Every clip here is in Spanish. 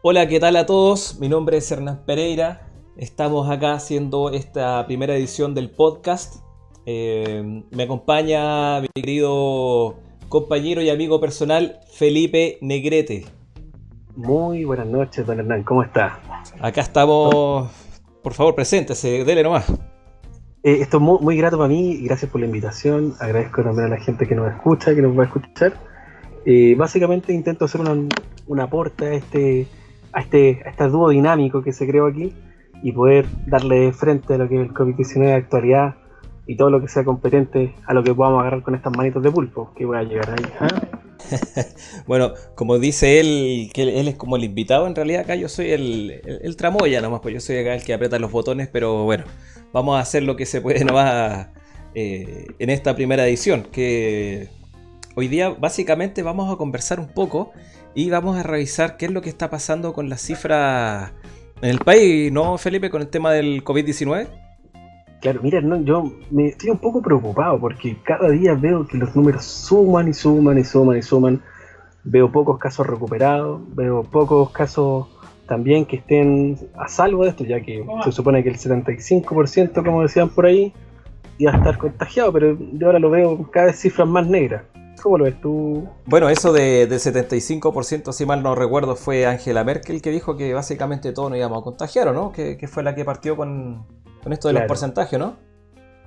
Hola, ¿qué tal a todos? Mi nombre es Hernán Pereira. Estamos acá haciendo esta primera edición del podcast. Eh, me acompaña mi querido compañero y amigo personal Felipe Negrete. Muy buenas noches, don Hernán, ¿cómo está? Acá estamos, por favor, preséntese, dele nomás. Eh, esto es muy, muy, grato para mí y gracias por la invitación. Agradezco también a la gente que nos escucha, que nos va a escuchar. Eh, básicamente intento hacer una, un aporte a este, a este, a este dúo dinámico que se creó aquí y poder darle frente a lo que es el COVID-19 de actualidad y todo lo que sea competente a lo que podamos agarrar con estas manitos de pulpo que voy a llegar ahí. ¿ah? bueno, como dice él, que él es como el invitado, en realidad acá yo soy el, el, tramoya nomás, pues yo soy acá el que aprieta los botones, pero bueno, vamos a hacer lo que se puede nomás eh, en esta primera edición, que hoy día básicamente vamos a conversar un poco y vamos a revisar qué es lo que está pasando con las cifras en el país, ¿no, Felipe, con el tema del COVID-19? Claro, mira, no, yo me estoy un poco preocupado porque cada día veo que los números suman y suman y suman y suman. Veo pocos casos recuperados, veo pocos casos también que estén a salvo de esto, ya que se supone que el 75%, como decían por ahí, iba a estar contagiado, pero yo ahora lo veo cada vez cifras más negras. ¿Cómo lo ves tú? Bueno, eso de, del 75%, si mal no recuerdo, fue Angela Merkel que dijo que básicamente todos nos íbamos a contagiar, ¿o no? Que, que fue la que partió con, con esto de los porcentajes, ¿no?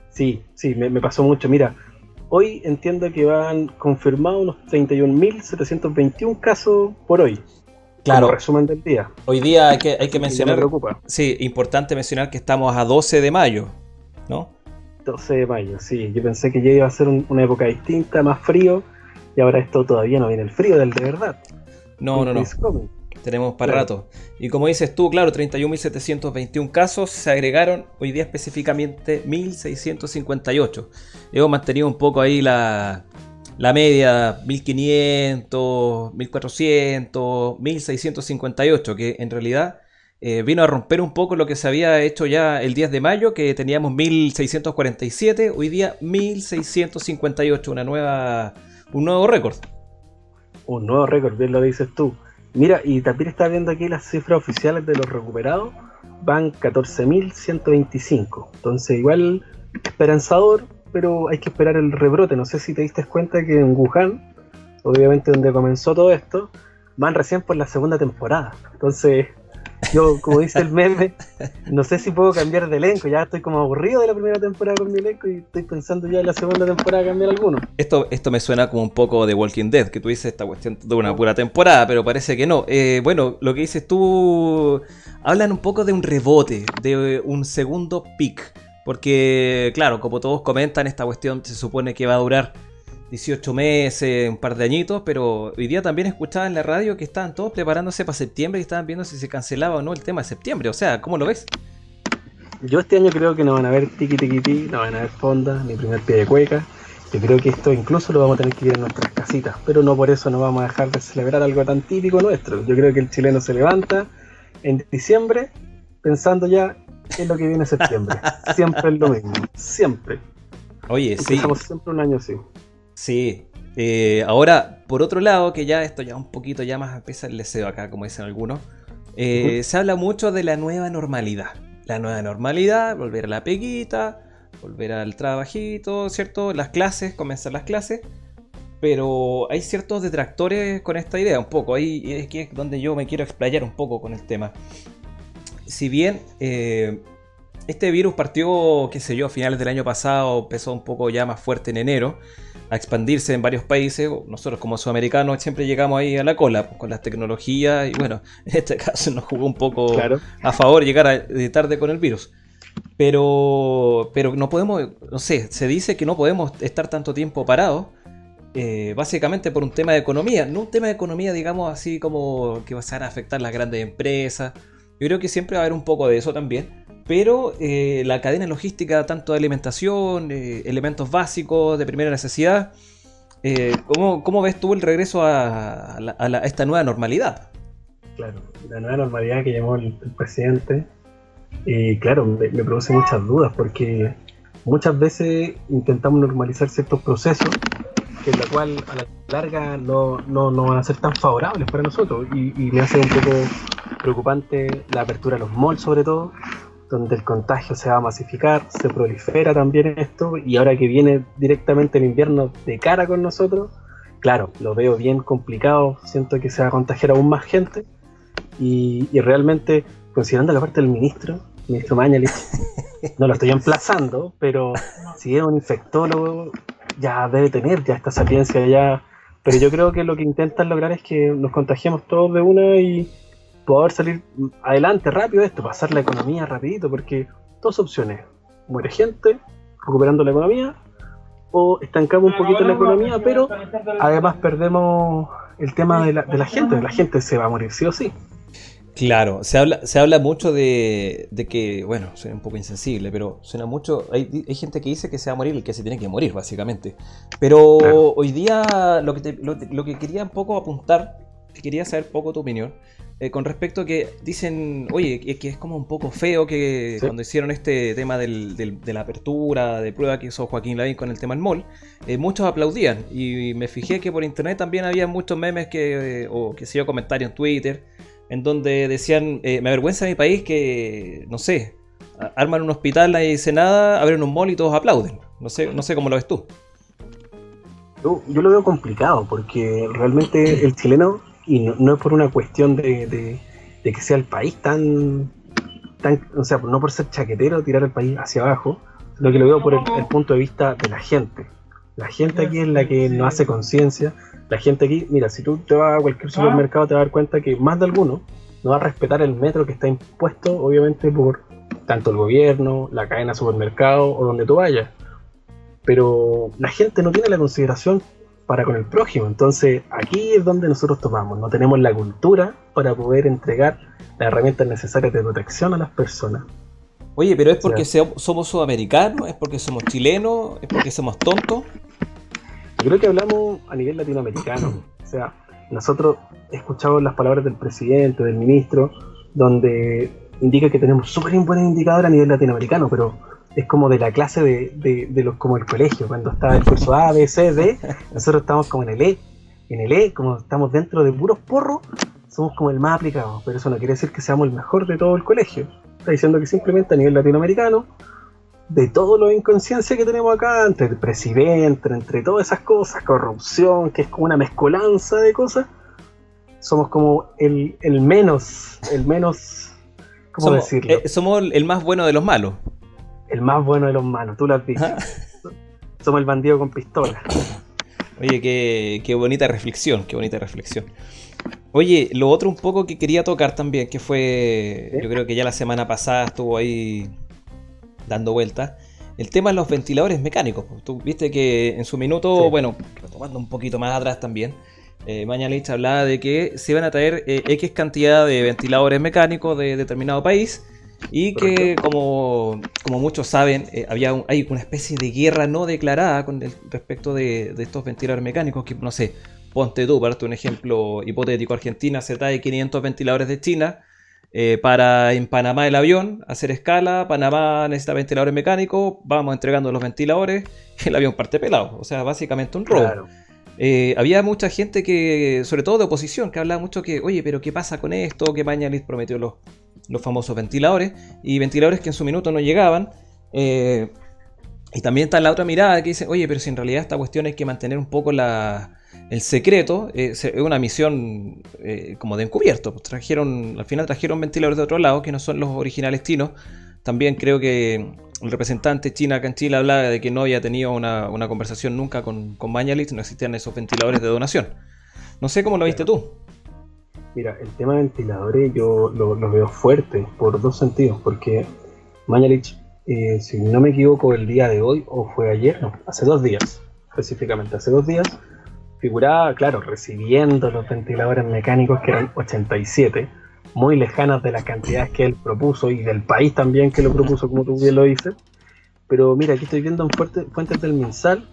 Sí, sí, me, pasó mucho. Mira, hoy entiendo que van confirmados unos 31.721 casos por hoy. Claro. Como resumen del día. Hoy día hay que, hay que mencionar. Me preocupa. Sí, importante mencionar que estamos a 12 de mayo, ¿no? 12 de mayo, sí. Yo pensé que ya iba a ser una época distinta, más frío, y ahora esto todavía no viene el frío del de verdad. No, no, no. Tenemos para rato. Y como dices tú, claro, 31.721 casos, se agregaron hoy día específicamente 1.658. Hemos mantenido un poco ahí la, la media 1.500, 1.400, 1.658, que en realidad eh, vino a romper un poco lo que se había hecho ya el 10 de mayo, que teníamos 1.647, hoy día 1.658, una nueva, un nuevo récord. Un nuevo récord, bien lo dices tú. Mira, y también está viendo aquí las cifras oficiales de los recuperados, van 14.125. Entonces, igual esperanzador, pero hay que esperar el rebrote. No sé si te diste cuenta que en Wuhan, obviamente donde comenzó todo esto, van recién por la segunda temporada. Entonces, yo, como dice el meme, no sé si puedo cambiar de elenco. Ya estoy como aburrido de la primera temporada con mi elenco y estoy pensando ya en la segunda temporada cambiar alguno. Esto, esto me suena como un poco de Walking Dead, que tú dices esta cuestión de una pura temporada, pero parece que no. Eh, bueno, lo que dices tú, hablan un poco de un rebote, de un segundo pick. Porque, claro, como todos comentan, esta cuestión se supone que va a durar 18 meses, un par de añitos, pero hoy día también escuchaba en la radio que estaban todos preparándose para septiembre y estaban viendo si se cancelaba o no el tema de septiembre. O sea, ¿cómo lo ves? Yo este año creo que no van a ver tiki tiki tiki, no van a ver fonda, ni primer pie de cueca. Yo creo que esto incluso lo vamos a tener que ir en nuestras casitas, pero no por eso no vamos a dejar de celebrar algo tan típico nuestro. Yo creo que el chileno se levanta en diciembre pensando ya en lo que viene septiembre. siempre es lo mismo, siempre. Oye, sí. Estamos siempre un año así. Sí. Eh, ahora, por otro lado, que ya esto ya un poquito ya más empieza el deseo acá, como dicen algunos, eh, se habla mucho de la nueva normalidad. La nueva normalidad, volver a la peguita, volver al trabajito, ¿cierto? Las clases, comenzar las clases. Pero hay ciertos detractores con esta idea, un poco. Ahí es que es donde yo me quiero explayar un poco con el tema. Si bien eh, este virus partió, qué sé yo, a finales del año pasado, empezó un poco ya más fuerte en enero a expandirse en varios países. Nosotros como sudamericanos siempre llegamos ahí a la cola pues, con las tecnologías y bueno, en este caso nos jugó un poco a favor llegar de tarde con el virus. Pero, pero no podemos, no sé, se dice que no podemos estar tanto tiempo parados. Eh, básicamente por un tema de economía, no un tema de economía, digamos así como que va a afectar las grandes empresas. Yo creo que siempre va a haber un poco de eso también pero eh, la cadena logística, tanto de alimentación, eh, elementos básicos de primera necesidad, eh, ¿cómo, ves tú el regreso a, esta nueva normalidad? Claro, la nueva normalidad que llamó el, presidente, claro, me, produce muchas dudas porque muchas veces intentamos normalizar ciertos procesos que la cual a la larga no, van a ser tan favorables para nosotros y, me hace un poco preocupante la apertura de los malls sobre todo, donde el contagio se va a masificar, se prolifera también esto, y ahora que viene directamente el invierno de cara con nosotros, claro, lo veo bien complicado, siento que se va a contagiar aún más gente, y, realmente, considerando la parte del ministro, ministro Mañalich, no lo estoy emplazando, pero si es un infectólogo, ya debe tener ya esta sapiencia ya, pero yo creo que lo que intentan lograr es que nos contagiemos todos de una y poder salir adelante rápido de esto, pasar la economía rapidito, porque dos opciones, muere gente recuperando la economía, o estancamos un poquito la economía, pero además perdemos el tema de la, de la gente, la gente se va a morir sí o sí. Claro, se habla, se habla mucho de, que, bueno, suena un poco insensible, pero suena mucho. Hay, hay, gente que dice que se va a morir el que se tiene que morir, básicamente. Pero hoy día lo que, lo, que quería un poco apuntar, quería saber poco tu opinión, eh, con respecto a que dicen, oye, que es como un poco feo que cuando hicieron este tema del, de la apertura de prueba que hizo Joaquín Lavín con el tema del mall, eh, muchos aplaudían. Y me fijé que por internet también había muchos memes que, o que se dio comentarios en Twitter, en donde decían, eh, me avergüenza mi país que, no sé, arman un hospital, nadie dice nada, abren un mall y todos aplauden. No sé, no sé cómo lo ves tú. Yo, yo lo veo complicado porque realmente el chileno y no, es por una cuestión de, que sea el país tan, tan, o sea, no por ser chaquetero tirar el país hacia abajo, sino que lo veo por el, punto de vista de la gente. La gente aquí es la que no hace conciencia. La gente aquí, mira, si tú te vas a cualquier supermercado te vas a dar cuenta que más de alguno no va a respetar el metro que está impuesto, obviamente, por tanto el gobierno, la cadena de supermercado o donde tú vayas. Pero la gente no tiene la consideración para con el prójimo. Entonces, aquí es donde nosotros tomamos. No tenemos la cultura para poder entregar las herramientas necesarias de protección a las personas. Oye, pero es porque somos sudamericanos, es porque somos chilenos, es porque somos tontos. Yo creo que hablamos a nivel latinoamericano. O sea, nosotros escuchamos las palabras del presidente, del ministro, donde indica que tenemos súper buen indicador a nivel latinoamericano, pero es como de la clase de, de, los como el colegio, cuando está el curso A, B, C, D, nosotros estamos como en el E, en el E, como estamos dentro de puros porros, somos como el más aplicado, pero eso no quiere decir que seamos el mejor de todo el colegio. Está diciendo que simplemente a nivel latinoamericano, de todo lo de inconsciencia que tenemos acá, entre el presidente, entre todas esas cosas, corrupción, que es como una mezcolanza de cosas, somos como el, el menos, el menos, ¿cómo decirlo? Eh, somos el más bueno de los malos el más bueno de los malos, tú lo has dicho. Somos el bandido con pistola. Oye, qué, bonita reflexión, qué bonita reflexión. Oye, lo otro un poco que quería tocar también, que fue, yo creo que ya la semana pasada estuvo ahí dando vueltas, el tema de los ventiladores mecánicos. Tú viste que en su minuto, bueno, tomando un poquito más atrás también, eh, Mañalich hablaba de que se iban a traer eh, X cantidad de ventiladores mecánicos de determinado país y que, como, muchos saben, eh, había hay una especie de guerra no declarada con respecto de, estos ventiladores mecánicos. Que no sé, ponte tú, para un ejemplo hipotético: Argentina se trae 500 ventiladores de China eh, para en Panamá el avión hacer escala. Panamá necesita ventiladores mecánicos, vamos entregando los ventiladores, el avión parte pelado. O sea, básicamente un robo. Eh, había mucha gente que, sobre todo de oposición, que hablaba mucho que, oye, pero ¿qué pasa con esto? Que Mañalich prometió los los famosos ventiladores, y ventiladores que en su minuto no llegaban. Eh, y también está la otra mirada que dice, oye, pero si en realidad esta cuestión hay que mantener un poco la, el secreto, eh, es una misión eh, como de encubierto. Pues trajeron, al final trajeron ventiladores de otro lado, que no son los originales chinos. También creo que el representante china acá en Chile hablaba de que no había tenido una, conversación nunca con, con no existían esos ventiladores de donación. No sé cómo lo viste tú. Mira, el tema de ventiladores yo lo, veo fuerte por dos sentidos, porque Mañalich, eh, si no me equivoco, el día de hoy, o fue ayer, no, hace dos días, específicamente, hace dos días, figuraba, claro, recibiendo los ventiladores mecánicos que eran 87, muy lejanas de las cantidades que él propuso y del país también que lo propuso, como tú bien lo dices. Pero mira, aquí estoy viendo en fuentes del MinSal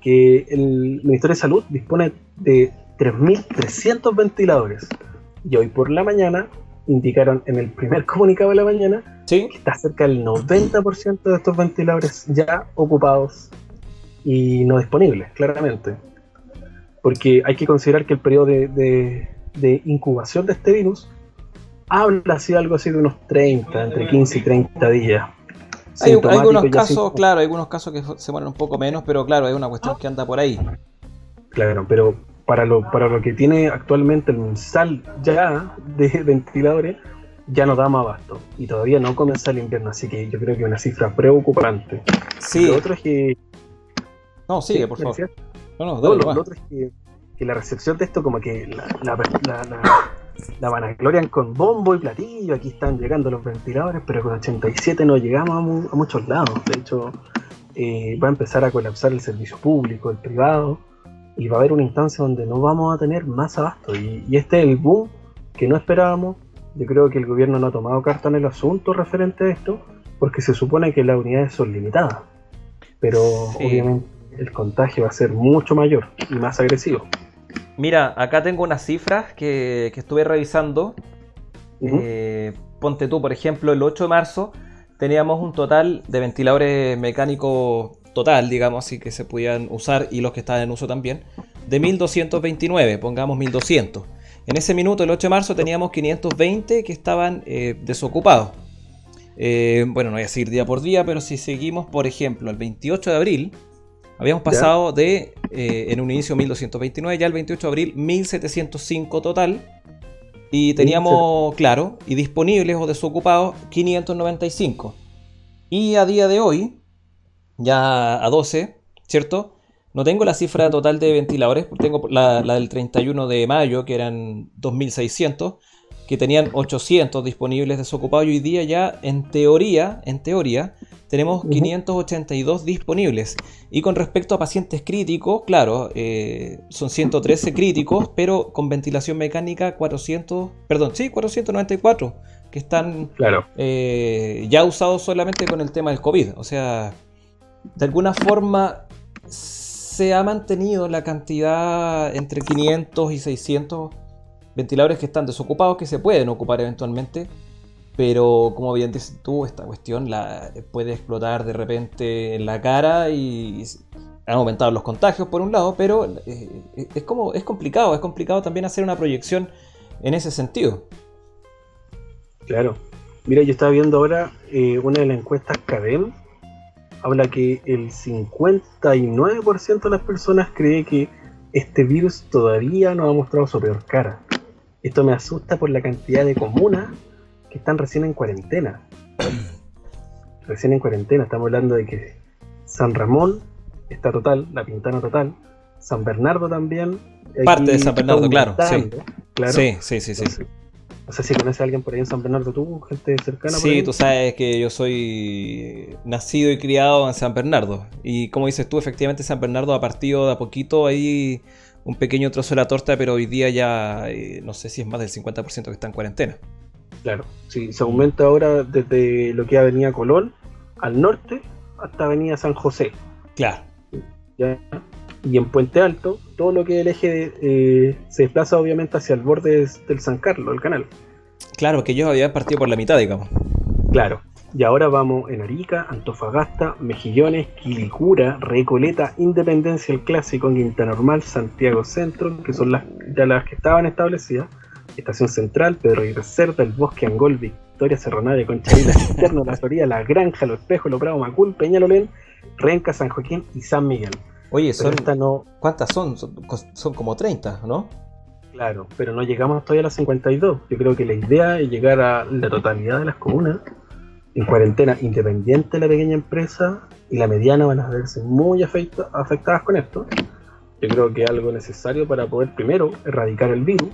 que el Ministerio de Salud dispone de 3.300 ventiladores. Y hoy por la mañana indicaron en el primer comunicado de la mañana que está cerca del 90% de estos ventiladores ya ocupados y no disponibles, claramente. Porque hay que considerar que el periodo de, incubación de este virus habla así algo así de unos 30, entre 15 y 30 días. Hay, algunos casos, claro, hay algunos casos que se mueren un poco menos, pero claro, es una cuestión que anda por ahí. Claro, pero para lo, para lo que tiene actualmente el sal ya de ventiladores, ya no da más abasto. Y todavía no comienza el invierno, así que yo creo que es una cifra preocupante. Sí. Lo otro es que. No, sigue, por favor. No, no, lo, otro es que, que, la recepción de esto, como que la, la, la, la, vanaglorian con bombo y platillo. Aquí están llegando los ventiladores, pero con 87 no llegamos a, muchos lados. De hecho, eh, va a empezar a colapsar el servicio público, el privado, y va a haber una instancia donde no vamos a tener más abasto. Y, y este es el boom que no esperábamos yo creo que el gobierno no ha tomado carta en el asunto referente a esto, porque se supone que las unidades son limitadas. Pero obviamente el contagio va a ser mucho mayor y más agresivo. Mira, acá tengo unas cifras que, estuve revisando. Eh, ponte tú, por ejemplo, el 8 de marzo teníamos un total de ventiladores mecánicos total, digamos así, que se podían usar y los que estaban en uso también, de 1229, pongamos 1200. En ese minuto, el 8 de marzo, teníamos 520 que estaban eh, desocupados. Eh, bueno, no voy a seguir día por día, pero si seguimos, por ejemplo, el 28 de abril, habíamos pasado de, eh, en un inicio 1229, ya el 28 de abril 1705 total. Y teníamos, claro, y disponibles o desocupados 595. Y a día de hoy, ya a 12, ¿cierto? No tengo la cifra total de ventiladores, tengo la, del 31 de mayo, que eran 2.600, que tenían 800 disponibles desocupados y hoy día ya, en teoría, en teoría, tenemos 582 disponibles. Y con respecto a pacientes críticos, claro, eh, son 113 críticos, pero con ventilación mecánica 400, perdón, sí, 494, que están claro. Eh, ya usados solamente con el tema del COVID. O sea, de alguna forma se ha mantenido la cantidad entre 500 y 600 ventiladores que están desocupados, que se pueden ocupar eventualmente, pero como bien dices tú, esta cuestión la puede explotar de repente en la cara y han aumentado los contagios por un lado, pero eh, es como es complicado, es complicado también hacer una proyección en ese sentido. Claro. Mira, yo estaba viendo ahora eh, una de las encuestas CADEM habla que el 59% de las personas cree que este virus todavía no ha mostrado su peor cara. Esto me asusta por la cantidad de comunas que están recién en cuarentena. recién en cuarentena, estamos hablando de que San Ramón está total, La Pintana total, San Bernardo también. Parte de San Bernardo, claro, sí. claro. Sí, sí, sí, sí. No sé si conoces a alguien por ahí en San Bernardo, tú, gente cercana. Sí, tú sabes que yo soy nacido y criado en San Bernardo. Y como dices tú, efectivamente San Bernardo ha partido de a poquito ahí un pequeño trozo de la torta, pero hoy día ya eh, no sé si es más del 50% que está en cuarentena. Claro, sí, se aumenta ahora desde lo que es Avenida Colón al norte hasta Avenida San José. Claro. ¿Ya? Y en Puente Alto, todo lo que es el eje eh, se desplaza obviamente hacia el borde del San Carlos, el canal. Claro, que ellos habían partido por la mitad, digamos. Claro. Y ahora vamos en Arica, Antofagasta, Mejillones, Quilicura, Recoleta, Independencia, el Clásico, Quinta Normal, Santiago Centro, que son las, ya las que estaban establecidas. Estación Central, Pedro y Cerda, El Bosque, Angol, Victoria, Serranavia, Conchavila, Cisterna, La Florida, La Granja, Los Espejos, Lo Bravo, Macul, Peñalolén, Renca, San Joaquín y San Miguel. Oye, son, ¿cuántas son? son? como 30, ¿no? Claro, pero no llegamos todavía a las 52. Yo creo que la idea es llegar a la totalidad de las comunas en cuarentena, independiente de la pequeña empresa y la mediana van a verse muy afectadas con esto. Yo creo que es algo necesario para poder primero erradicar el virus,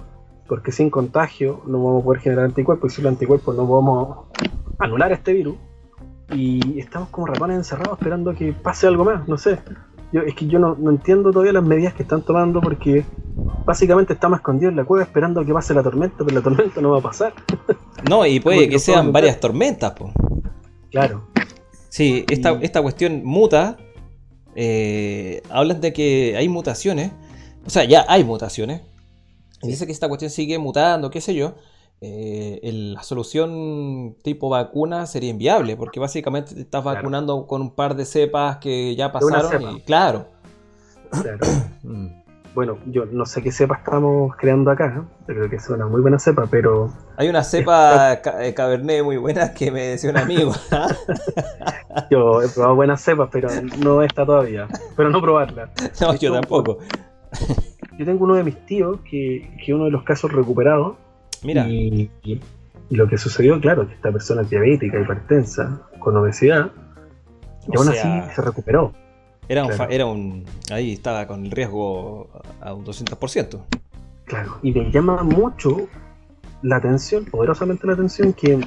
porque sin contagio no vamos a poder generar anticuerpos y sin los anticuerpos no vamos a anular este virus. Y estamos como ratones encerrados esperando que pase algo más, no sé es que yo no, entiendo todavía las medidas que están tomando porque básicamente estamos escondidos en la cueva esperando a que pase la tormenta, pero la tormenta no va a pasar. No, y puede que sean varias tormentas, pues. Claro. Sí, esta, esta cuestión muta. Eh, hablan de que hay mutaciones. O sea, ya hay mutaciones. Y dice que esta cuestión sigue mutando, qué sé yo. Eh, la solución tipo vacuna sería inviable, porque básicamente te estás vacunando con un par de cepas que ya pasaron y claro. claro. Mm. bueno, yo no sé qué cepa estamos creando acá, creo que es una muy buena cepa, pero... Hay una cepa eh, cabernet muy buena que me decía un amigo. yo he probado buenas cepas, pero no está todavía. Pero no probarla. No, yo tampoco. Yo tengo uno de mis tíos que, que uno de los casos recuperados. Mira. Y, lo que sucedió, claro, que esta persona es diabética, hipertensa, con obesidad, y aún así se recuperó. Era un, era un. Ahí estaba con el riesgo a un 200%. Claro, y me llama mucho la atención, poderosamente la atención, que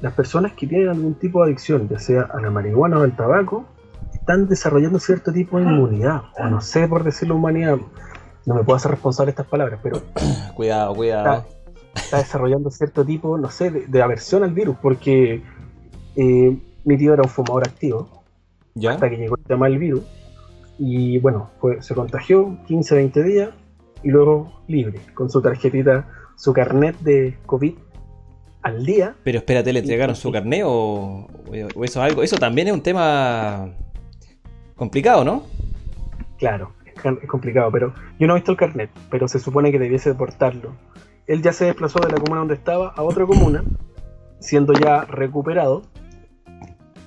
las personas que tienen algún tipo de adicción, ya sea a la marihuana o al tabaco, están desarrollando cierto tipo de inmunidad, o no sé por decirlo humanidad, no me puedo hacer responsable de estas palabras, pero... cuidado, cuidado. Está, desarrollando cierto tipo, no sé, de, aversión al virus, porque eh, mi tío era un fumador activo, hasta que llegó el tema del virus. Y bueno, se contagió 15, 20 días y luego libre, con su tarjetita, su carnet de COVID al día. Pero espérate, ¿le entregaron su carnet o, eso algo? Eso también es un tema complicado, ¿no? Claro, es complicado, pero yo no he visto el carnet, pero se supone que debiese deportarlo. Él ya se desplazó de la comuna donde estaba a otra comuna, siendo ya recuperado,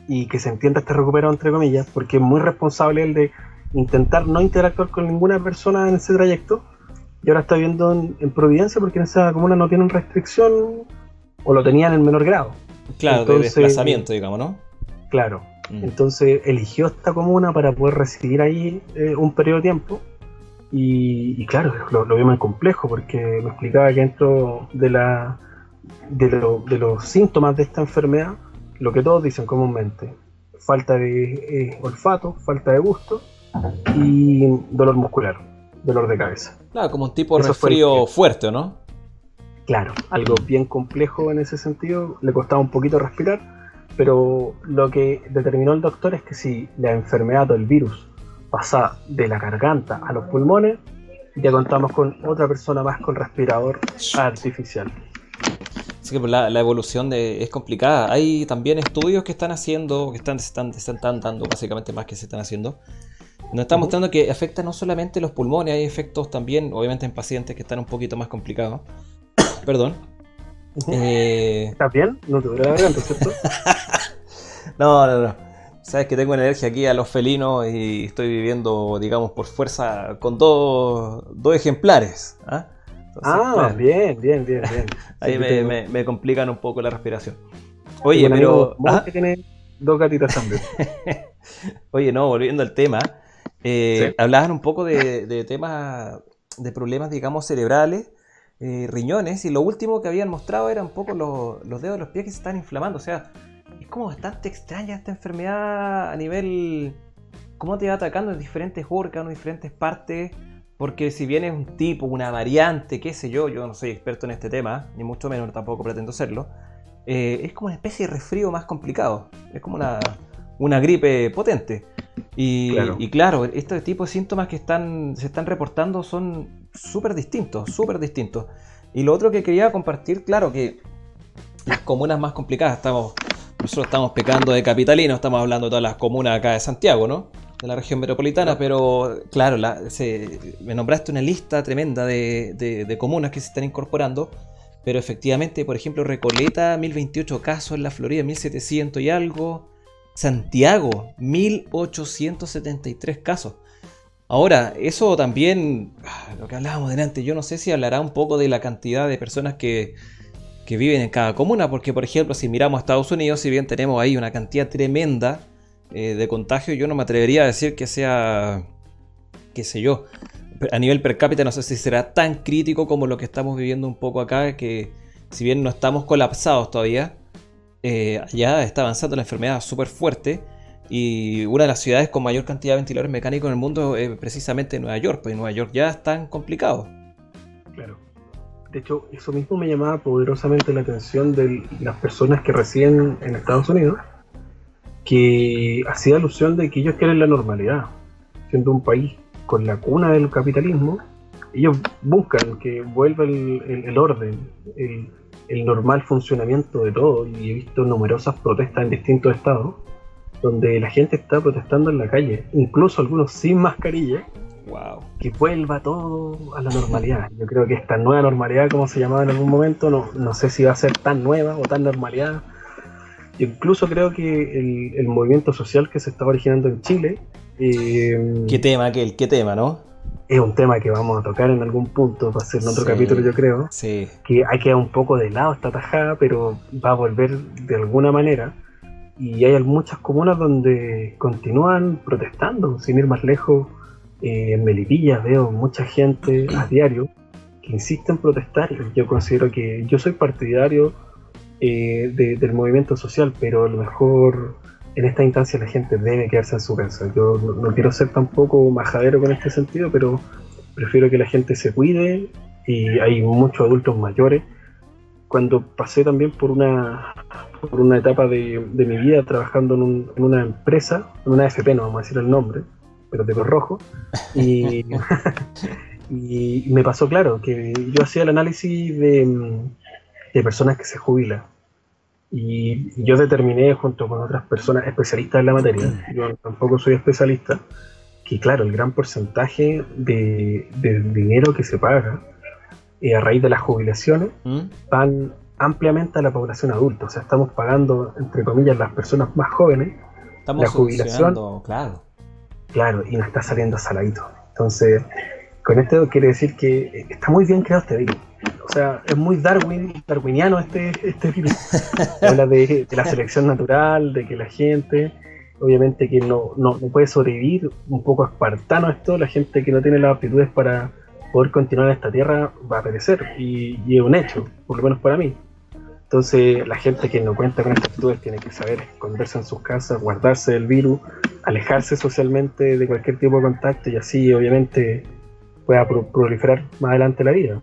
y que se entienda este recuperado entre comillas, porque es muy responsable el de intentar no interactuar con ninguna persona en ese trayecto, y ahora está viviendo en, Providencia porque en esa comuna no tienen restricción, o lo tenían en menor grado. Claro, de desplazamiento, digamos, ¿no? Claro. Mm. Entonces eligió esta comuna para poder residir ahí eh, un periodo de tiempo. Y, claro, lo, lo, vio muy complejo porque me explicaba que dentro de, la, de, de los síntomas de esta enfermedad lo que todos dicen comúnmente, falta de eh, olfato, falta de gusto y dolor muscular, dolor de cabeza. Claro, como un tipo de resfrío fuerte, ¿no? Claro, algo bien complejo en ese sentido, le costaba un poquito respirar, pero lo que determinó el doctor es que si la enfermedad o el virus pasa de la garganta a los pulmones, ya contamos con otra persona más con respirador artificial que la, evolución de, es complicada. Hay también estudios que están haciendo, que están, están, están dando básicamente más que se están haciendo. Nos está mostrando que afecta no solamente los pulmones, hay efectos también, obviamente en pacientes que están un poquito más complicados. Perdón. Eh, ¿Estás bien? No te duele la garganta, ¿cierto? no, no, no. Sabes que tengo alergia aquí a los felinos y estoy viviendo, digamos, por fuerza con dos, dos ejemplares. ¿ah? ah, bien, bien, bien, bien. Ahí me, complican un poco la respiración. Oye, pero. ¿ah? que tiene dos gatitas también. Oye, no, volviendo al tema. Eh, hablaban un poco de, temas, de problemas, digamos, cerebrales, eh, riñones, y lo último que habían mostrado eran un poco los, los dedos de los pies que se están inflamando. O sea, es como bastante extraña esta enfermedad a nivel. cómo te va atacando en diferentes órganos, diferentes partes. Porque si bien es un tipo, una variante, qué sé yo, yo no soy experto en este tema, ni mucho menos tampoco pretendo serlo, eh, es como una especie de resfrío más complicado. Es como una, una gripe potente. Y claro. este tipo de síntomas que están, se están reportando son súper distintos, súper distintos. Y lo otro que quería compartir, claro que las comunas más complicadas, estamos, nosotros estamos pecando de capitalino, estamos hablando de todas las comunas acá de Santiago, ¿no? de la región metropolitana, pero claro, me nombraste una lista tremenda de, comunas que se están incorporando, pero efectivamente, por ejemplo, Recoleta, 1028 casos en la Florida, 1700 y algo, Santiago, 1873 casos. Ahora, eso también, ah, lo que hablábamos delante, yo no sé si hablará un poco de la cantidad de personas que, que viven en cada comuna, porque por ejemplo, si miramos a Estados Unidos, si bien tenemos ahí una cantidad tremenda, eh, de contagio, yo no me atrevería a decir que sea, qué sé yo, a nivel per cápita no sé si será tan crítico como lo que estamos viviendo un poco acá, que si bien no estamos colapsados todavía, eh, ya está avanzando la enfermedad súper fuerte. Y una de las ciudades con mayor cantidad de ventiladores mecánicos en el mundo es precisamente Nueva York, pues Nueva York ya está complicado. Claro. De hecho, eso mismo me llamaba poderosamente la atención de las personas que residen en Estados Unidos, que hacía alusión de que ellos quieren la normalidad, siendo un país con la cuna del capitalismo, ellos buscan que vuelva el, orden, el, normal funcionamiento de todo, y he visto numerosas protestas en distintos estados, donde la gente está protestando en la calle, incluso algunos sin mascarilla, Wow. Que vuelva todo a la normalidad. Yo creo que esta nueva normalidad, como se llamaba en algún momento, no, no sé si va a ser tan nueva o tan normalidad. Yo incluso creo que el, el movimiento social que se está originando en Chile. Eh, ¿Qué tema aquel? ¿Qué tema, no? Es un tema que vamos a tocar en algún punto, va a ser en otro capítulo, yo creo. Sí. Que hay que dar un poco de lado esta tajada, pero va a volver de alguna manera y hay muchas comunas donde continúan protestando, sin ir más lejos. Eh, en Melipilla veo mucha gente a diario que insiste en protestar. Yo considero que yo soy partidario eh, del movimiento social, pero a lo mejor en esta instancia la gente debe quedarse en su casa. Yo no, quiero ser tampoco majadero con este sentido, pero prefiero que la gente se cuide y hay muchos adultos mayores. Cuando pasé también por una por una etapa de, mi vida trabajando en, una empresa, en una FP, no vamos a decir el nombre, pero de rojo. Y, y me pasó claro que yo hacía el análisis de, personas que se jubilan. Y yo determiné junto con otras personas especialistas en la materia, yo tampoco soy especialista, que claro, el gran porcentaje de, dinero que se paga eh, a raíz de las jubilaciones ¿Mm? van ampliamente a la población adulta. O sea, estamos pagando, entre comillas, las personas más jóvenes la jubilación. Claro. Claro, y no está saliendo saladito. Entonces, con esto quiere decir que está muy bien creado este virus. O sea, es muy Darwin, darwiniano este, este virus. Habla de, la selección natural, de que la gente, obviamente que no, no, puede sobrevivir, un poco espartano esto, la gente que no tiene las aptitudes para poder continuar en esta tierra va a perecer. Y, y es un hecho, por lo menos para mí. Entonces, la gente que no cuenta con estas actitudes tiene que saber esconderse en sus casas, guardarse del virus, alejarse socialmente de cualquier tipo de contacto y así, obviamente, pueda proliferar más adelante la vida.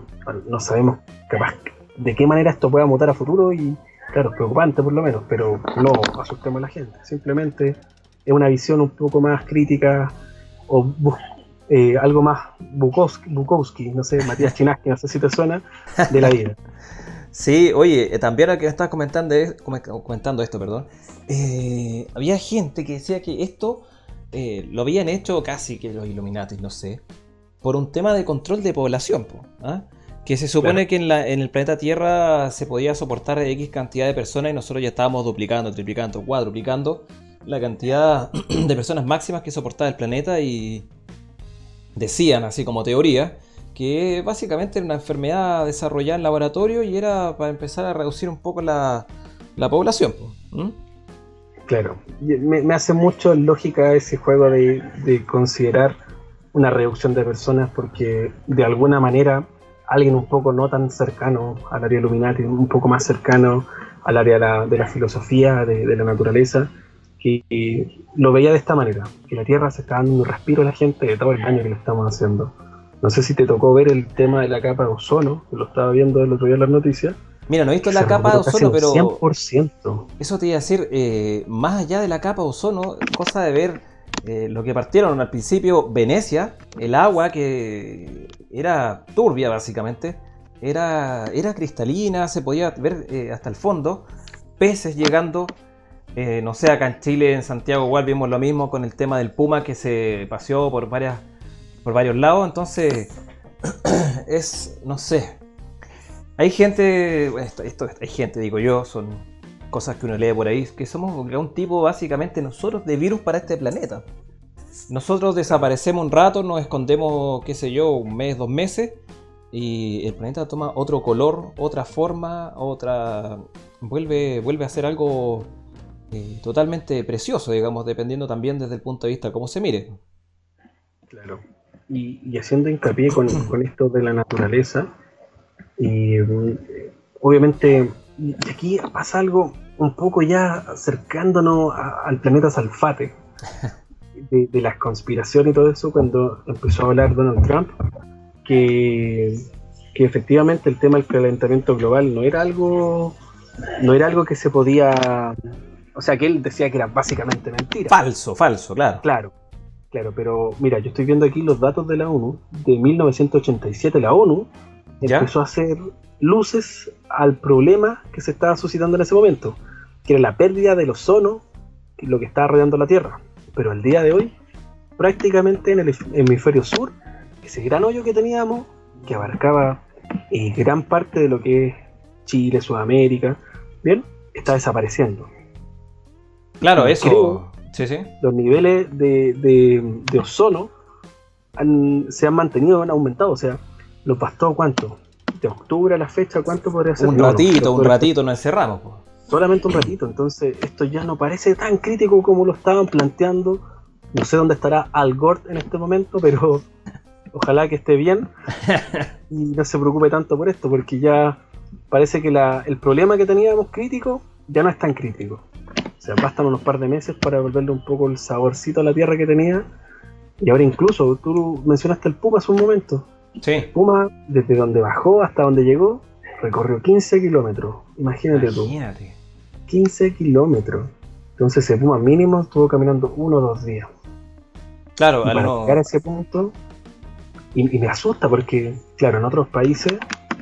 No sabemos capaz de qué manera esto pueda mutar a futuro y, claro, es preocupante por lo menos, pero no asustemos a la gente. Simplemente es una visión un poco más crítica o eh, algo más Bukowski, Bukowski, no sé, Matías Chinaski, no sé si te suena, de la vida. Sí, oye, eh, también ahora que estás comentando, comentando esto, perdón, eh, había gente que decía que esto eh, lo habían hecho casi que los Illuminati, no sé, por un tema de control de población, ¿ah? que se supone que en, el planeta Tierra se podía soportar X cantidad de personas y nosotros ya estábamos duplicando, triplicando, cuadruplicando la cantidad de personas máximas que soportaba el planeta y decían, así como teoría, que básicamente era una enfermedad desarrollada en laboratorio y era para empezar a reducir un poco la, población. Claro, me, hace mucho lógica ese juego de, considerar una reducción de personas porque de alguna manera alguien un poco no tan cercano al área Illuminati, un poco más cercano al área de la, filosofía, de, la naturaleza, que, lo veía de esta manera, que la Tierra se está dando un respiro a la gente de todo el daño que le estamos haciendo. No sé si te tocó ver el tema de la capa de ozono, que lo estaba viendo el otro día en las noticias. Mira, no he visto la capa de ozono, pero. 100%. Eso te iba a decir, eh, más allá de la capa de ozono, cosa de ver eh, lo que partieron al principio, Venecia, el agua que era turbia básicamente, era, era cristalina, se podía ver eh, hasta el fondo, peces llegando. no sé, acá en Chile, en Santiago, igual vimos lo mismo con el tema del puma que se paseó por varias por varios lados, entonces es, no sé. Hay gente, esto, hay gente, digo yo, son cosas que uno lee por ahí, que somos un tipo básicamente nosotros de virus para este planeta. Nosotros desaparecemos un rato, nos escondemos, qué sé yo, un mes, dos meses, y el planeta toma otro color, otra forma, otra... vuelve, vuelve a ser algo eh, totalmente precioso, digamos, dependiendo también desde el punto de vista de cómo se mire. Claro y, haciendo hincapié con, esto de la naturaleza, y obviamente aquí pasa algo un poco ya acercándonos al planeta Salfate, de, las conspiraciones y todo eso, cuando empezó a hablar Donald Trump, que, que efectivamente el tema del calentamiento global no era algo no era algo que se podía o sea que él decía que era básicamente mentira. Falso falso claro. Claro Claro, pero mira, yo estoy viendo aquí los datos de la ONU. De 1987 la ONU empezó a hacer luces al problema que se estaba suscitando en ese momento, que era la pérdida del ozono, lo que estaba rodeando la Tierra. Pero al día de hoy prácticamente en el hemisferio sur, ese gran hoyo que teníamos, que abarcaba eh, gran parte de lo que es Chile, Sudamérica, bien, está desapareciendo. Claro, eso. Sí, sí. Los niveles de, ozono se han mantenido, han aumentado. O sea, lo pasó cuánto? De octubre a la fecha, ¿cuánto podría ser? Un ratito, un ratito nos encerramos. Solamente un ratito. Entonces, esto ya no parece tan crítico como lo estaban planteando. No sé dónde estará Al Gore en este momento, pero ojalá que esté bien y no se preocupe tanto por esto, porque ya parece que el problema que teníamos crítico ya no es tan crítico. O sea, bastan unos par de meses para volverle un poco el saborcito a la tierra que tenía. Y ahora incluso, tú mencionaste el Puma hace un momento. Sí. Puma, desde donde bajó hasta donde llegó, recorrió 15 kilómetros. Imagínate, Imagínate. tú. 15 kilómetros. Entonces ese Puma mínimo estuvo caminando uno o dos días. Claro, para llegar a ese punto, y, y, me asusta porque, claro, en otros países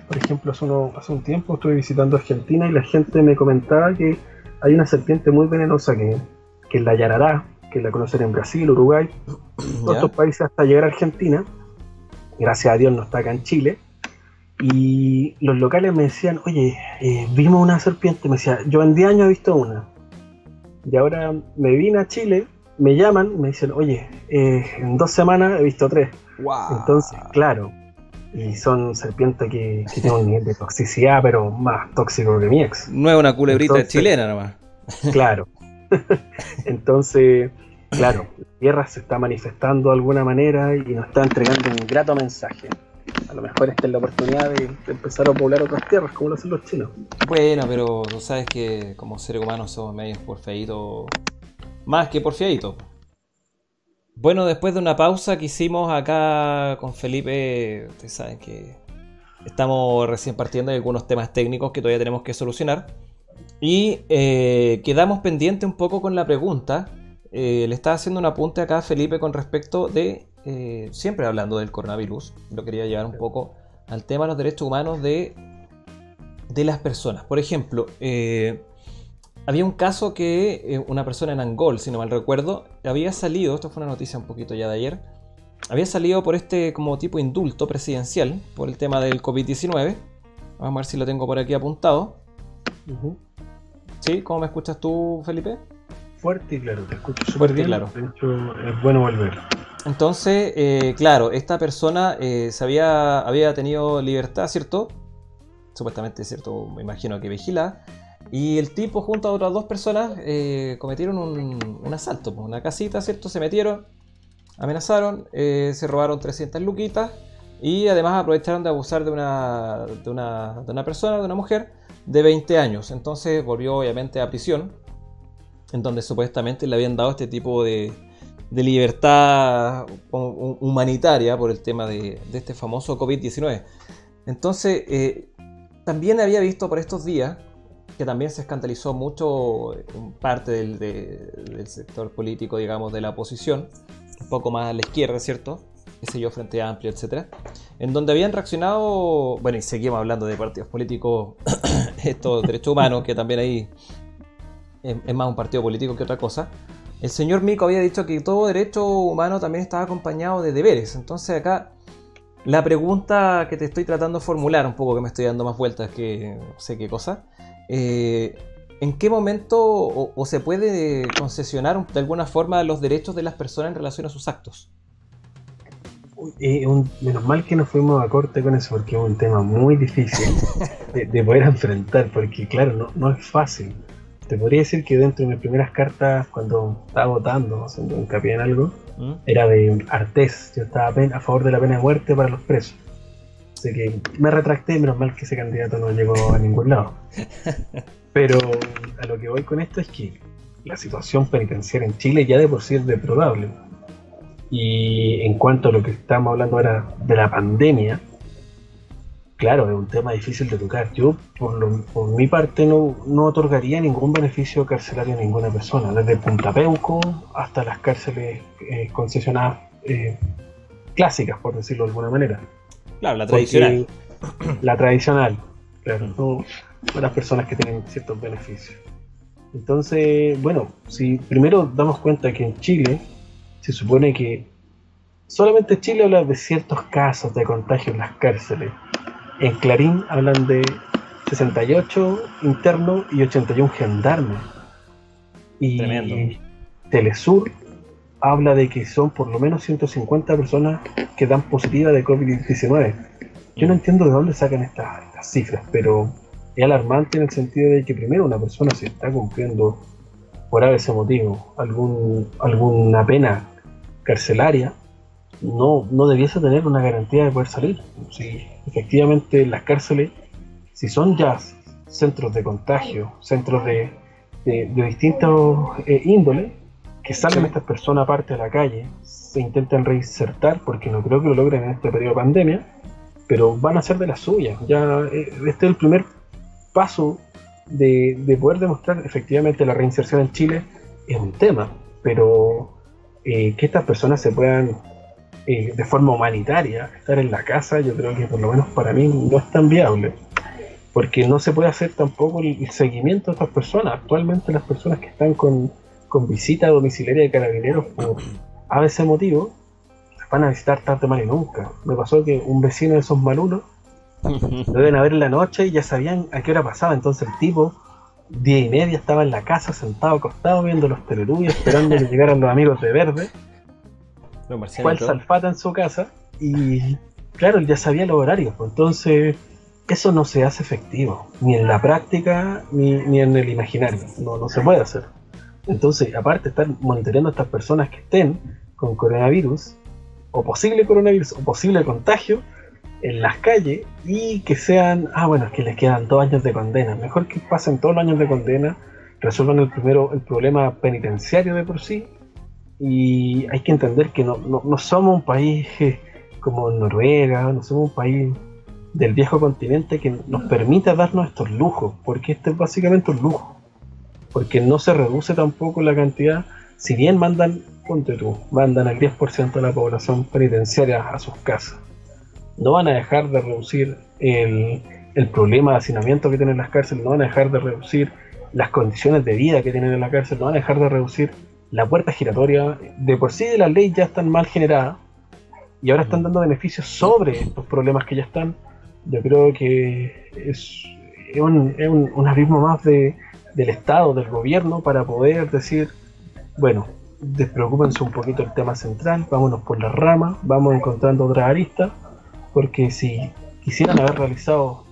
por ejemplo, hace, hace un tiempo estuve visitando Argentina y la gente me comentaba que hay una serpiente muy venenosa que, que es la yarará, que la conocen en Brasil, Uruguay, otros países hasta llegar a Argentina. Gracias a Dios no está acá en Chile. Y los locales me decían, oye, eh, vimos una serpiente. Me decía, yo en 10 años he visto una. Y ahora me vine a Chile, me llaman me dicen, oye, eh, en dos semanas he visto tres. Entonces, claro, y son serpientes que, tienen un nivel de toxicidad, pero más tóxico que mi ex. No es una culebrita chilena nomás. Claro. Entonces, claro, la Tierra se está manifestando de alguna manera y nos está entregando un grato mensaje. A lo mejor esta es la oportunidad de, empezar a poblar otras tierras, como lo hacen los chinos. Bueno, pero tú sabes que como seres humanos somos medios porfeitos, más que porfiaditos. Bueno, después de una pausa que hicimos acá con Felipe, ustedes saben que estamos recién partiendo de algunos temas técnicos que todavía tenemos que solucionar. Y eh, quedamos pendiente un poco con la pregunta. Eh, le estaba haciendo un apunte acá a Felipe con respecto de, eh, siempre hablando del coronavirus, lo quería llevar un poco al tema de los derechos humanos de, de las personas. Por ejemplo, había un caso que eh, una persona en Angol, si no mal recuerdo, había salido, esto fue una noticia un poquito ya de ayer, había salido por este como tipo indulto presidencial por el tema del COVID-19. Vamos a ver si lo tengo por aquí apuntado. ¿Sí? ¿Cómo me escuchas tú, Felipe? Fuerte y claro, te escucho súper bien. Claro. De hecho, es bueno volver. Entonces, eh, claro, esta persona eh, se había, había tenido libertad, ¿cierto? Supuestamente, ¿cierto? Me imagino que vigila y el tipo junto a otras dos personas eh, cometieron un, asalto, pues, una casita, ¿cierto? Se metieron, amenazaron, eh, se robaron 300 luquitas y además aprovecharon de abusar de una, de una, de una persona, de una mujer de 20 años. Entonces volvió obviamente a prisión, en donde supuestamente le habían dado este tipo de, de libertad humanitaria por el tema de, de este famoso COVID-19. Entonces, eh, también había visto por estos días que también se escandalizó mucho parte del, sector político, digamos, de la oposición, un poco más a la izquierda, ¿cierto? Ese yo, Frente Amplio, etcétera, en donde habían reaccionado, bueno, y seguimos hablando de partidos políticos, estos derechos humanos, que también ahí es más un partido político que otra cosa. El señor Mico había dicho que todo derecho humano también estaba acompañado de deberes. Entonces acá la pregunta que te estoy tratando de formular, un poco que me estoy dando más vueltas que no sé qué cosa, eh, ¿en qué momento o, se puede concesionar de alguna forma los derechos de las personas en relación a sus actos? Eh, menos mal que nos fuimos a corte con eso porque es un tema muy difícil de, poder enfrentar porque claro, no, no, es fácil. Te podría decir que dentro de mis primeras cartas cuando estaba votando, haciendo hincapié en algo, ¿Mm? era de Artés, yo estaba a favor de la pena de muerte para los presos. Así que me retracté, menos mal que ese candidato no llegó a ningún lado. Pero a lo que voy con esto es que la situación penitenciaria en Chile ya de por sí es deplorable. Y en cuanto a lo que estamos hablando ahora de la pandemia, claro, es un tema difícil de tocar. Yo, por, mi parte, no, otorgaría ningún beneficio carcelario a ninguna persona, desde Punta Peuco hasta las cárceles eh, concesionadas eh, clásicas, por decirlo de alguna manera. Claro, la tradicional. la tradicional, claro, no, las personas que tienen ciertos beneficios. Entonces, bueno, si primero damos cuenta que en Chile se supone que solamente Chile habla de ciertos casos de contagio en las cárceles. En Clarín hablan de 68 internos y 81 gendarmes. Y Telesur habla de que son por lo menos 150 personas que dan positiva de COVID-19. Yo no entiendo de dónde sacan estas, cifras, pero es alarmante en el sentido de que primero una persona se está cumpliendo por ese motivo alguna pena carcelaria, no, no debiese tener una garantía de poder salir. Si efectivamente las cárceles, si son ya centros de contagio, centros de, de, distintos eh, índoles, que salgan estas personas aparte de la calle, se intenten reinsertar, porque no creo que lo logren en este periodo de pandemia, pero van a ser de las suyas. Ya eh, este es el primer paso de, poder demostrar efectivamente la reinserción en Chile es un tema, pero eh, que estas personas se puedan eh, de forma humanitaria estar en la casa, yo creo que por lo menos para mí no es tan viable, porque no se puede hacer tampoco el, seguimiento de estas personas. Actualmente las personas que están con, con visita domiciliaria de carabineros por a veces motivo, van a visitar tarde mal y nunca. Me pasó que un vecino de esos malunos lo deben a ver en la noche y ya sabían a qué hora pasaba. Entonces el tipo, día y media, estaba en la casa sentado acostado viendo los teletubbies, esperando que llegaran los amigos de verde. Fue al salfata en su casa y claro, él ya sabía los horarios. Pues, entonces eso no se hace efectivo, ni en la práctica ni, ni en el imaginario. No, no se puede hacer. Entonces, aparte de estar monitoreando a estas personas que estén con coronavirus, o posible coronavirus, o posible contagio, en las calles y que sean, ah, bueno, es que les quedan dos años de condena. Mejor que pasen todos los años de condena, resuelvan el primero el problema penitenciario de por sí. Y hay que entender que no, no, somos un país eh, como Noruega, no somos un país del viejo continente que nos permita darnos estos lujos, porque este es básicamente un lujo. Porque no se reduce tampoco la cantidad, si bien mandan, ponte tú, mandan al 10% de la población penitenciaria a sus casas no van a dejar de reducir el, problema de hacinamiento que tienen las cárceles, no van a dejar de reducir las condiciones de vida que tienen en la cárcel, no van a dejar de reducir la puerta giratoria. De por sí de la ley ya están mal generadas y ahora están dando beneficios sobre estos problemas que ya están. Yo creo que es, un, es un, abismo más de, del Estado, del gobierno, para poder decir, bueno, despreocúpense un poquito el tema central, vámonos por la rama, vamos encontrando otras aristas porque si quisieran haber realizado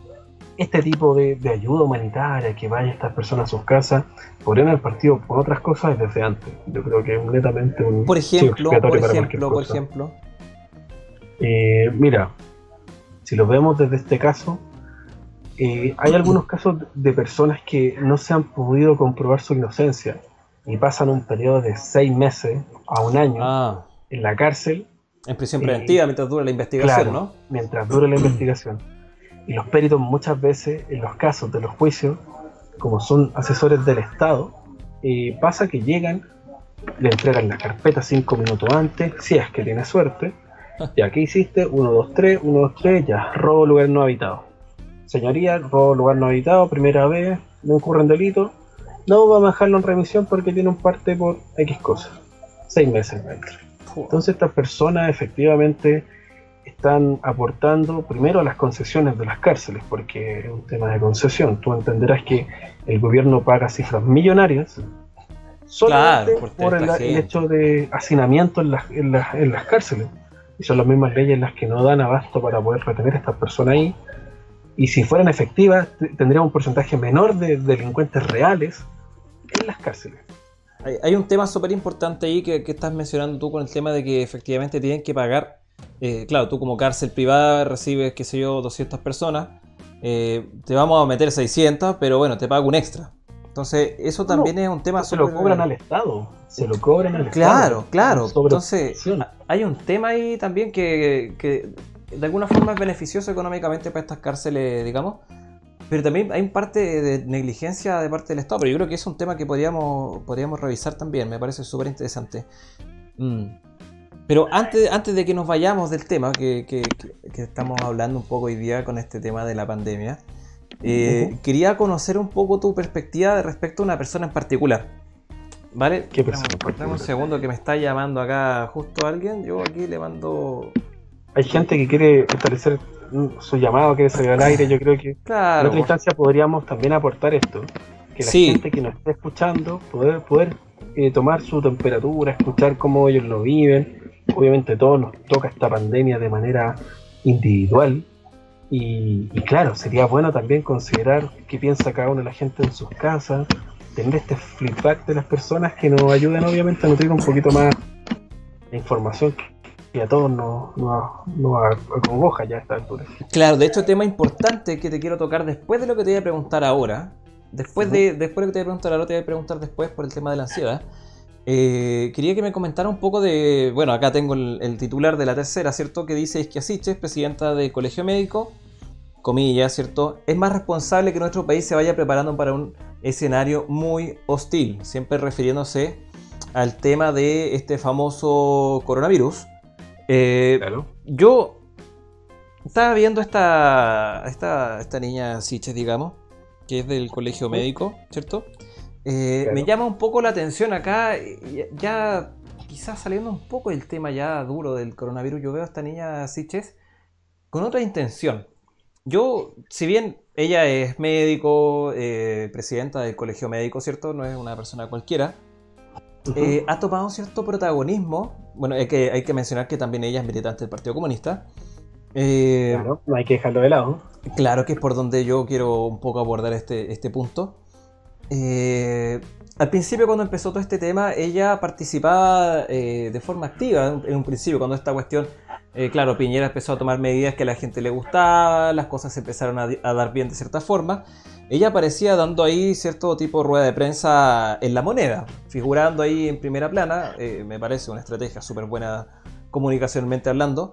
este tipo de, ayuda humanitaria, que vaya estas personas a sus casas, podrían haber partido por otras cosas desde antes. Yo creo que es netamente un... Por ejemplo, por ejemplo, por ejemplo. Eh, mira, si lo vemos desde este caso, eh, hay algunos casos de personas que no se han podido comprobar su inocencia y pasan un periodo de seis meses a un año ah. en la cárcel en prisión preventiva mientras dura la investigación, ¿no? Mientras dure la investigación. Y los peritos muchas veces, en los casos de los juicios, como son asesores del Estado, eh, pasa que llegan, le entregan la carpeta cinco minutos antes, si es que tiene suerte. Ya, ¿qué hiciste? 1, 2, 3, 1, 2, 3, ya, robo lugar no habitado. Señoría, robo lugar no habitado, primera vez, no ocurre un delito. No vamos a dejarlo en remisión porque tiene un parte por X cosas. Seis meses dentro. Entonces estas personas efectivamente están aportando primero a las concesiones de las cárceles, porque es un tema de concesión. Tú entenderás que el gobierno paga cifras millonarias solamente por, el, hecho de hacinamiento en las, en, las, cárceles. Y son las mismas leyes las que no dan abasto para poder retener a estas personas ahí. Y si fueran efectivas, tendríamos un porcentaje menor de delincuentes reales en las cárceles. Hay, un tema súper importante ahí que, estás mencionando tú con el tema de que efectivamente tienen que pagar. Eh, claro, tú como cárcel privada recibes, qué sé yo, 200 personas. Eh, te vamos a meter 600, pero bueno, te pago un extra. Entonces, eso también es un tema Se lo cobran al Estado. Se lo cobran al claro, Estado. Claro, claro. Entonces, hay un tema ahí también que, que de alguna forma es beneficioso económicamente para estas cárceles, digamos pero también hay un parte de negligencia de parte del Estado, pero yo creo que es un tema que podríamos, podríamos revisar también, me parece súper interesante. Mm. Pero antes, antes de que nos vayamos del tema, que, que, estamos hablando un poco hoy día con este tema de la pandemia, eh, quería conocer un poco tu perspectiva respecto a una persona en particular. ¿Vale? ¿Qué persona? Dame un segundo que me está llamando acá justo alguien. Yo aquí le mando. Hay gente que quiere establecer su llamado, quiere salir al aire. Yo creo que en otra instancia podríamos también aportar esto. Que la Sí. gente que nos esté escuchando, poder, poder eh, tomar su temperatura, escuchar cómo ellos lo viven. Obviamente todos nos toca esta pandemia de manera individual. Y, y claro, sería bueno también considerar qué piensa cada una de la gente en sus casas, tener este feedback de las personas que nos ayuden obviamente a nutrir un poquito más la información que a todos nos, nos, nos acongoja ya a esta altura. Claro, de hecho, tema importante que te quiero tocar después de lo que te voy a preguntar ahora. Después de, después de lo que te voy a preguntar ahora, te voy a preguntar después por el tema de la ansiedad. Eh, quería que me comentara un poco de. Bueno, acá tengo el, el titular de la tercera, ¿cierto? Que dice Isquia Siches, presidenta del Colegio Médico, comillas, ¿cierto? Es más responsable que nuestro país se vaya preparando para un escenario muy hostil, siempre refiriéndose al tema de este famoso coronavirus. Eh, Claro. yo estaba viendo esta, esta, esta niña Siches, digamos, que es del colegio médico, ¿cierto? Eh, Claro. Me llama un poco la atención acá, ya quizás saliendo un poco del tema ya duro del coronavirus, yo veo a esta niña Siches con otra intención. Yo, si bien ella es médico, eh, presidenta del colegio médico, ¿cierto? No es una persona cualquiera. Eh, ha tomado un cierto protagonismo. Bueno, hay que, hay que mencionar que también ella es militante del Partido Comunista. Eh, Claro, no hay que dejarlo de lado. Claro que es por donde yo quiero un poco abordar este, este punto. Eh, al principio cuando empezó todo este tema, ella participaba eh, de forma activa en un principio, cuando esta cuestión, eh, claro, Piñera empezó a tomar medidas que a la gente le gustaba, las cosas se empezaron a, dar bien de cierta forma. Ella aparecía dando ahí cierto tipo de rueda de prensa en la moneda, figurando ahí en primera plana, eh, me parece una estrategia súper buena comunicacionalmente hablando.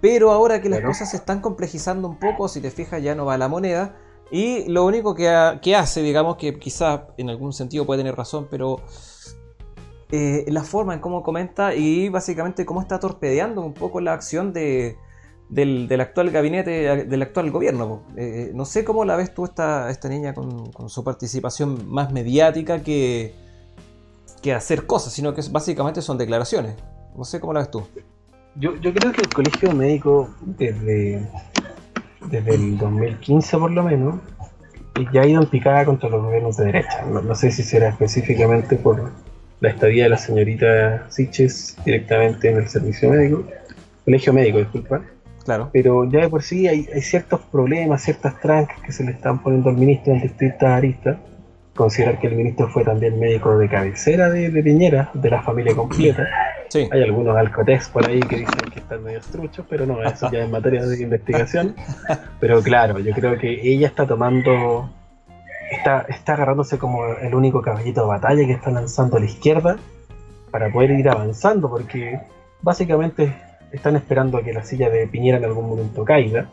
Pero ahora que las cosas se están complejizando un poco, si te fijas ya no va la moneda. Y lo único que, ha- que hace, digamos que quizás en algún sentido puede tener razón, pero eh, la forma en cómo comenta y básicamente cómo está torpedeando un poco la acción de, del, actual gabinete, del actual gobierno. Eh, no sé cómo la ves tú esta, esta niña con, con su participación más mediática que, que hacer cosas, sino que básicamente son declaraciones. No sé cómo la ves tú. Yo, yo creo que el colegio médico, desde, desde el 2015 por lo menos, ya ha ido en picada contra los gobiernos de derecha. No, no sé si será específicamente por la estadía de la señorita Siches directamente en el servicio médico, colegio médico, disculpa, Claro. pero ya de por sí hay, hay ciertos problemas, ciertas trancas que se le están poniendo al ministro en distintas aristas. Considerar que el ministro fue también médico de cabecera de, de Piñera, de la familia completa. Sí. Hay algunos alcotex por ahí que dicen que están medio truchos, pero no, eso ya es materia de investigación. Pero claro, yo creo que ella está tomando, está, está agarrándose como el único caballito de batalla que está lanzando a la izquierda para poder ir avanzando, porque básicamente están esperando a que la silla de Piñera en algún momento caiga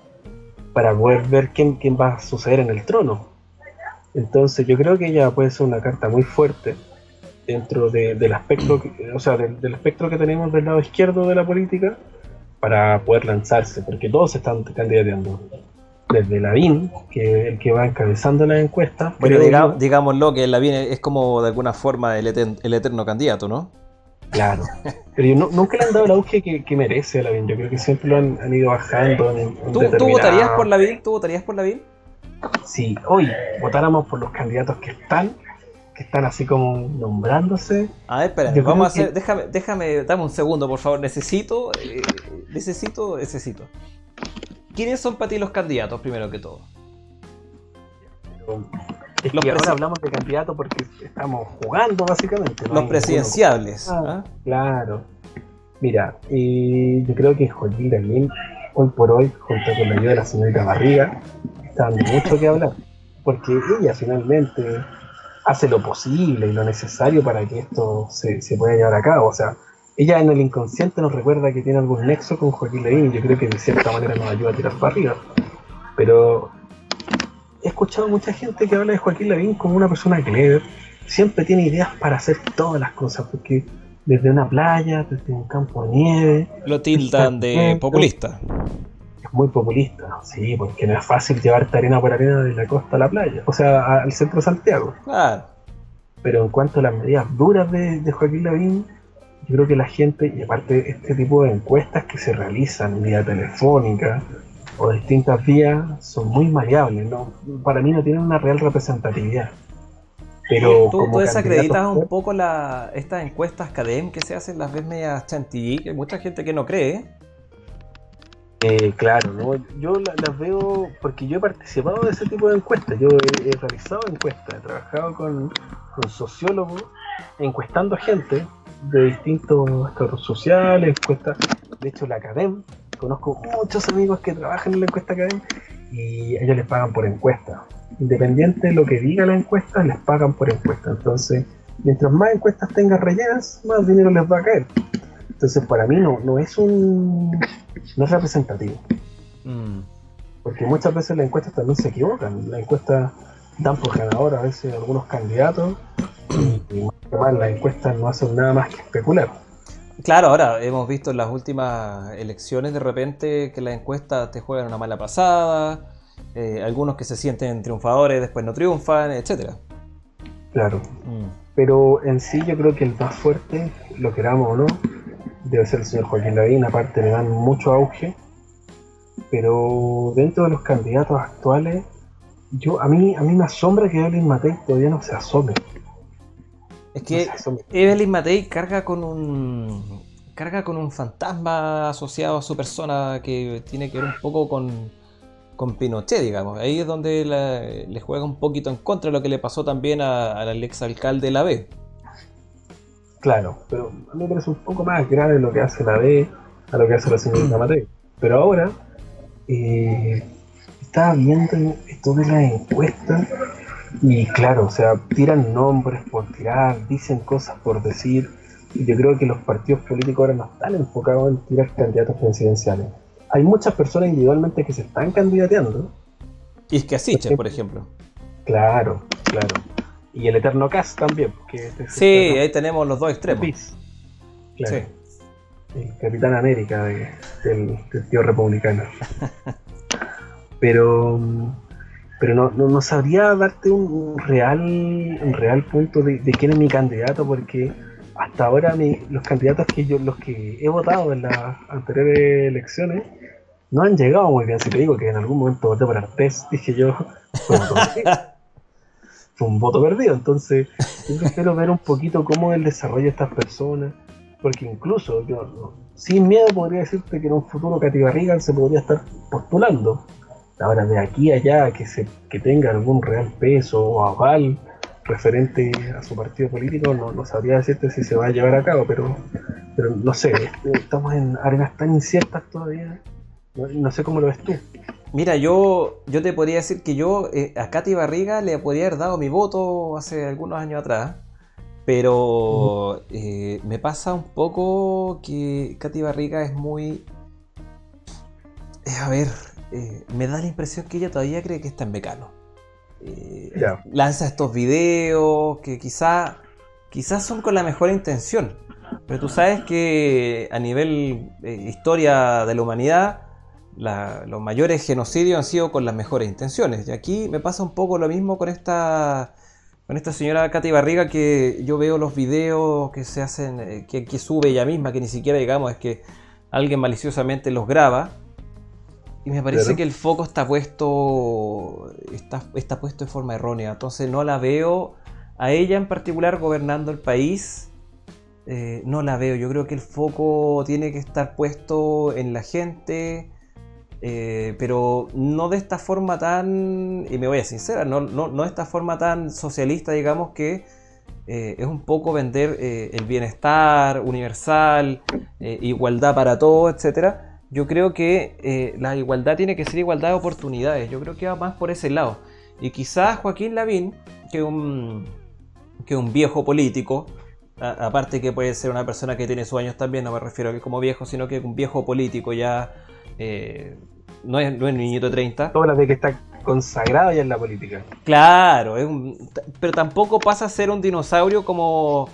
para poder ver quién, quién va a suceder en el trono. Entonces yo creo que ella puede ser una carta muy fuerte dentro de- del aspecto, que- o sea, del, del espectro que tenemos del lado izquierdo de la política para poder lanzarse, porque todos están candidateando. Desde Lavín, que es el que va encabezando las encuestas. Bueno, diga- yo. digámoslo que Lavín es como de alguna forma el, eten- el eterno candidato, ¿no? Claro. Pero yo no- nunca le han dado el auge que, que merece a Lavín. Yo creo que siempre lo han, han ido bajando. En, en ¿Tú, votarías por Lavín? ¿Tú votarías por Lavín? Si hoy votáramos por los candidatos que están, que están así como nombrándose, A ver, espérate, Yo vamos a hacer, déjame, déjame, dame un segundo, por favor, necesito, eh, necesito, necesito. ¿Quiénes son para ti los candidatos, primero que todo? Es Los que ahora hablamos de candidatos porque estamos jugando básicamente. ¿no? Los presidenciables. Ah. ¿ah? Claro. Mira, eh, yo creo que Joaquín Lavín, hoy por hoy, junto con la ayuda de la señorita Barriga, está dando mucho que hablar. Porque ella finalmente hace lo posible y lo necesario para que esto se, se pueda llevar a cabo. O sea, ella en el inconsciente nos recuerda que tiene algún nexo con Joaquín Lavín y yo creo que de cierta manera nos ayuda a tirar para arriba. Pero he escuchado mucha gente que habla de Joaquín Lavín como una persona clever. Siempre tiene ideas para hacer todas las cosas, porque desde una playa, desde un campo de nieve, Lo tildan de populista. es muy populista. Sí, porque no es fácil llevarte arena por arena de la costa a la playa, o sea, al centro de Santiago. Claro. Pero en cuanto a las medidas duras de, de Joaquín Lavín, yo creo que la gente, y aparte este tipo de encuestas que se realizan vía telefónica o distintas vías, son muy maleables, ¿no? Para mí no tienen una real representatividad. Pero ¿Tú, tú desacreditas un poco la, estas encuestas CADEM que se hacen, las ves medias chantilly, que hay mucha gente que no cree. Eh, claro, ¿no? yo las veo porque yo he participado de ese tipo de encuestas, yo he, realizado encuestas, he trabajado con, con sociólogos encuestando a gente de distintos estados sociales, encuestas, de hecho la Academ, conozco muchos amigos que trabajan en la encuesta Academ y ellos les pagan por encuesta. Independiente de lo que diga la encuesta, les pagan por encuesta. Entonces, mientras más encuestas tengan rellenas, más dinero les va a caer. Entonces, para mí no, no es un no es representativo. Mm. Porque muchas veces las encuestas también se equivocan. Las encuestas dan por ganador a veces algunos candidatos y, las encuestas no hacen nada más que especular. Claro, ahora hemos visto en las últimas elecciones de repente que las encuestas te juegan una mala pasada, eh, algunos que se sienten triunfadores después no triunfan, etcétera. Claro. Mm. Pero en sí yo creo que el más fuerte, lo queramos o no, debe ser el señor Joaquín Lavín, aparte le dan mucho auge, pero dentro de los candidatos actuales, yo a mí a mí me asombra que Evelyn Matei todavía no se asome. Es que Evelyn Matei carga con un carga con un fantasma asociado a su persona que tiene que ver un poco con, con Pinochet, digamos. Ahí es donde le juega un poquito en contra de lo que le pasó también al exalcalde de la B. Claro, pero a mí me parece un poco más grave lo que hace la B a lo que hace la señorita Matei. Pero ahora, eh, estaba viendo esto de la encuesta y claro, o sea, tiran nombres por tirar, dicen cosas por decir. Y yo creo que los partidos políticos ahora no están enfocados en tirar candidatos presidenciales. Hay muchas personas individualmente que se están candidateando. Y es que así, por ejemplo. Claro, claro. Y el Eterno Cast también. Que sí, ahí tenemos los dos extremos. Claro. Sí. El Capitán América del, tío republicano. pero pero no, no, sabría darte un, real un real punto de, quién es mi candidato porque hasta ahora los candidatos que yo los que he votado en las anteriores elecciones no han llegado muy bien si te digo que en algún momento voté por Artés dije yo fue un voto perdido. Entonces, yo prefiero ver un poquito cómo es el desarrollo de estas personas, porque incluso yo, sin miedo, podría decirte que en un futuro Katy Barriga se podría estar postulando. Ahora, de aquí a allá, que, se, que tenga algún real peso o aval referente a su partido político, no, no sabría decirte si se va a llevar a cabo, pero, pero no sé, estamos en arenas tan inciertas todavía. no sé cómo lo ves tú. Mira, yo, yo te podría decir que yo eh, a Katy Barriga le podría haber dado mi voto hace algunos años atrás, pero eh, me pasa un poco que Katy Barriga es muy... Eh, a ver, me da la impresión que ella todavía cree que está en Mecano. Lanza estos videos que quizá, quizás son con la mejor intención, pero tú sabes que a nivel historia de la humanidad los mayores genocidios han sido con las mejores intenciones. Y aquí me pasa un poco lo mismo con esta, con esta señora Katy Barriga, que yo veo los videos que se hacen, eh, que, sube ella misma, que ni siquiera digamos es que alguien maliciosamente los graba. Y me parece que el foco está puesto, está, está puesto de forma errónea. Entonces no la veo a ella en particular gobernando el país. Eh, no la veo. Yo creo que el foco tiene que estar puesto en la gente, eh, pero no de esta forma tan, y me voy a sincera, no, no, no de esta forma tan socialista, digamos, que eh, es un poco vender el bienestar universal, igualdad para todos, etc. Yo creo que la igualdad tiene que ser igualdad de oportunidades, yo creo que va más por ese lado. Y quizás Joaquín Lavín, que un, que un viejo político, aparte que puede ser una persona que tiene sus años también, no me refiero a que como viejo, sino que un viejo político ya no es, no es niñito de 30. Hablas de que está consagrado ya en la política. Claro, pero tampoco pasa a ser un dinosaurio como...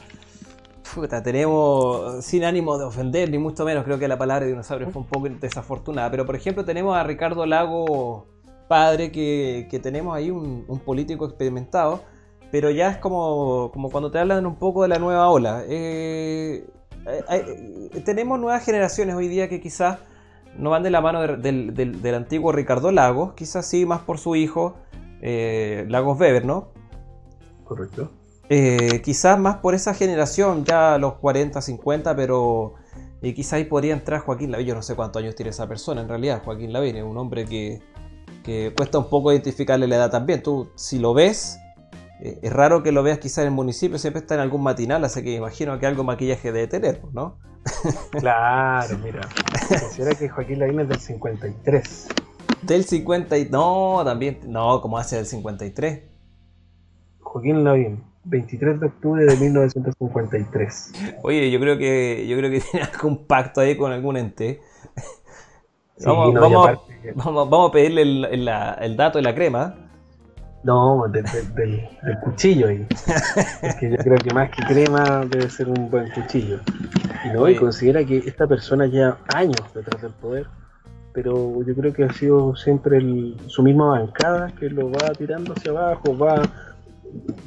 Tenemos, sin ánimo de ofender, ni mucho menos, creo que la palabra dinosaurio fue un poco desafortunada, pero por ejemplo tenemos a Ricardo Lago, padre, que, tenemos ahí un, político experimentado, pero ya es como, como cuando te hablan un poco de la nueva ola. Eh, tenemos nuevas generaciones hoy día que quizás no van de la mano del, antiguo Ricardo Lagos, quizás sí más por su hijo eh, Lagos Weber, ¿no? Correcto. Eh, quizás más por esa generación, ya los 40, 50, pero y quizás ahí podría entrar Joaquín Lavín. Yo no sé cuántos años tiene esa persona en realidad. Joaquín Lavín es un hombre que, que cuesta un poco identificarle la edad también. Tú, si lo ves, eh, es raro que lo veas quizás en el municipio, siempre está en algún matinal, así que imagino que algo maquillaje debe tener, ¿no? Claro, mira. Considera que Joaquín Lavín es del 53. Del 50 y... No, también... No, ¿cómo hace del 53? Joaquín Lavín, 23 de octubre de 1953. Oye, yo creo que yo creo que tiene algún pacto ahí con algún ente. vamos, vamos, a pedirle el, dato de la crema. No, del cuchillo ahí. Porque yo creo que más que crema debe ser un buen cuchillo. Y no, y considera que esta persona lleva años detrás del poder, pero yo creo que ha sido siempre su misma bancada que lo va tirando hacia abajo, va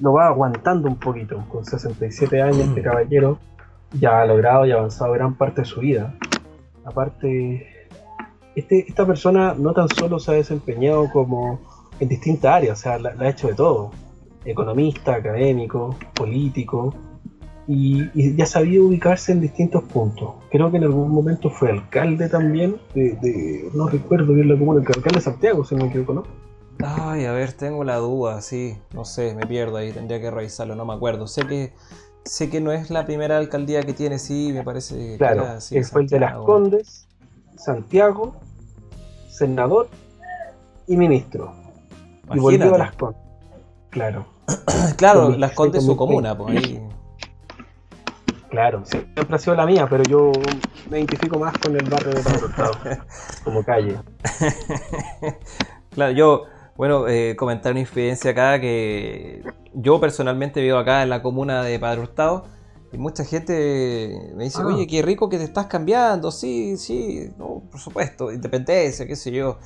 lo va aguantando un poquito. Con 67 años, este caballero ya ha logrado y avanzado gran parte de su vida. Aparte, este, esta persona no tan solo se ha desempeñado como en distintas áreas, o sea, la, ha hecho de todo. Economista, académico, político, y, ya sabía ubicarse en distintos puntos. Creo que en algún momento fue alcalde también, de, no recuerdo bien la comuna, el alcalde de Santiago, si no me equivoco, ¿no? Ay, a ver, tengo la duda, sí, no sé, me pierdo ahí, tendría que revisarlo, no me acuerdo. Sé que sé que no es la primera alcaldía que tiene, sí, me parece. Claro, que fue el de Las Condes, Santiago, senador y ministro. Y volvió a Las Condes. Claro. claro, Las Condes es su comuna, pues ahí. Claro, siempre ha sido la mía, pero yo me identifico más con el barrio de Hurtado, como calle. claro, yo bueno, eh, comentar una infidencia acá que yo personalmente vivo acá en la comuna de Padre Hurtado y mucha gente me dice, ah. oye, qué rico que te estás cambiando, sí, sí, por supuesto, independencia, qué sé yo,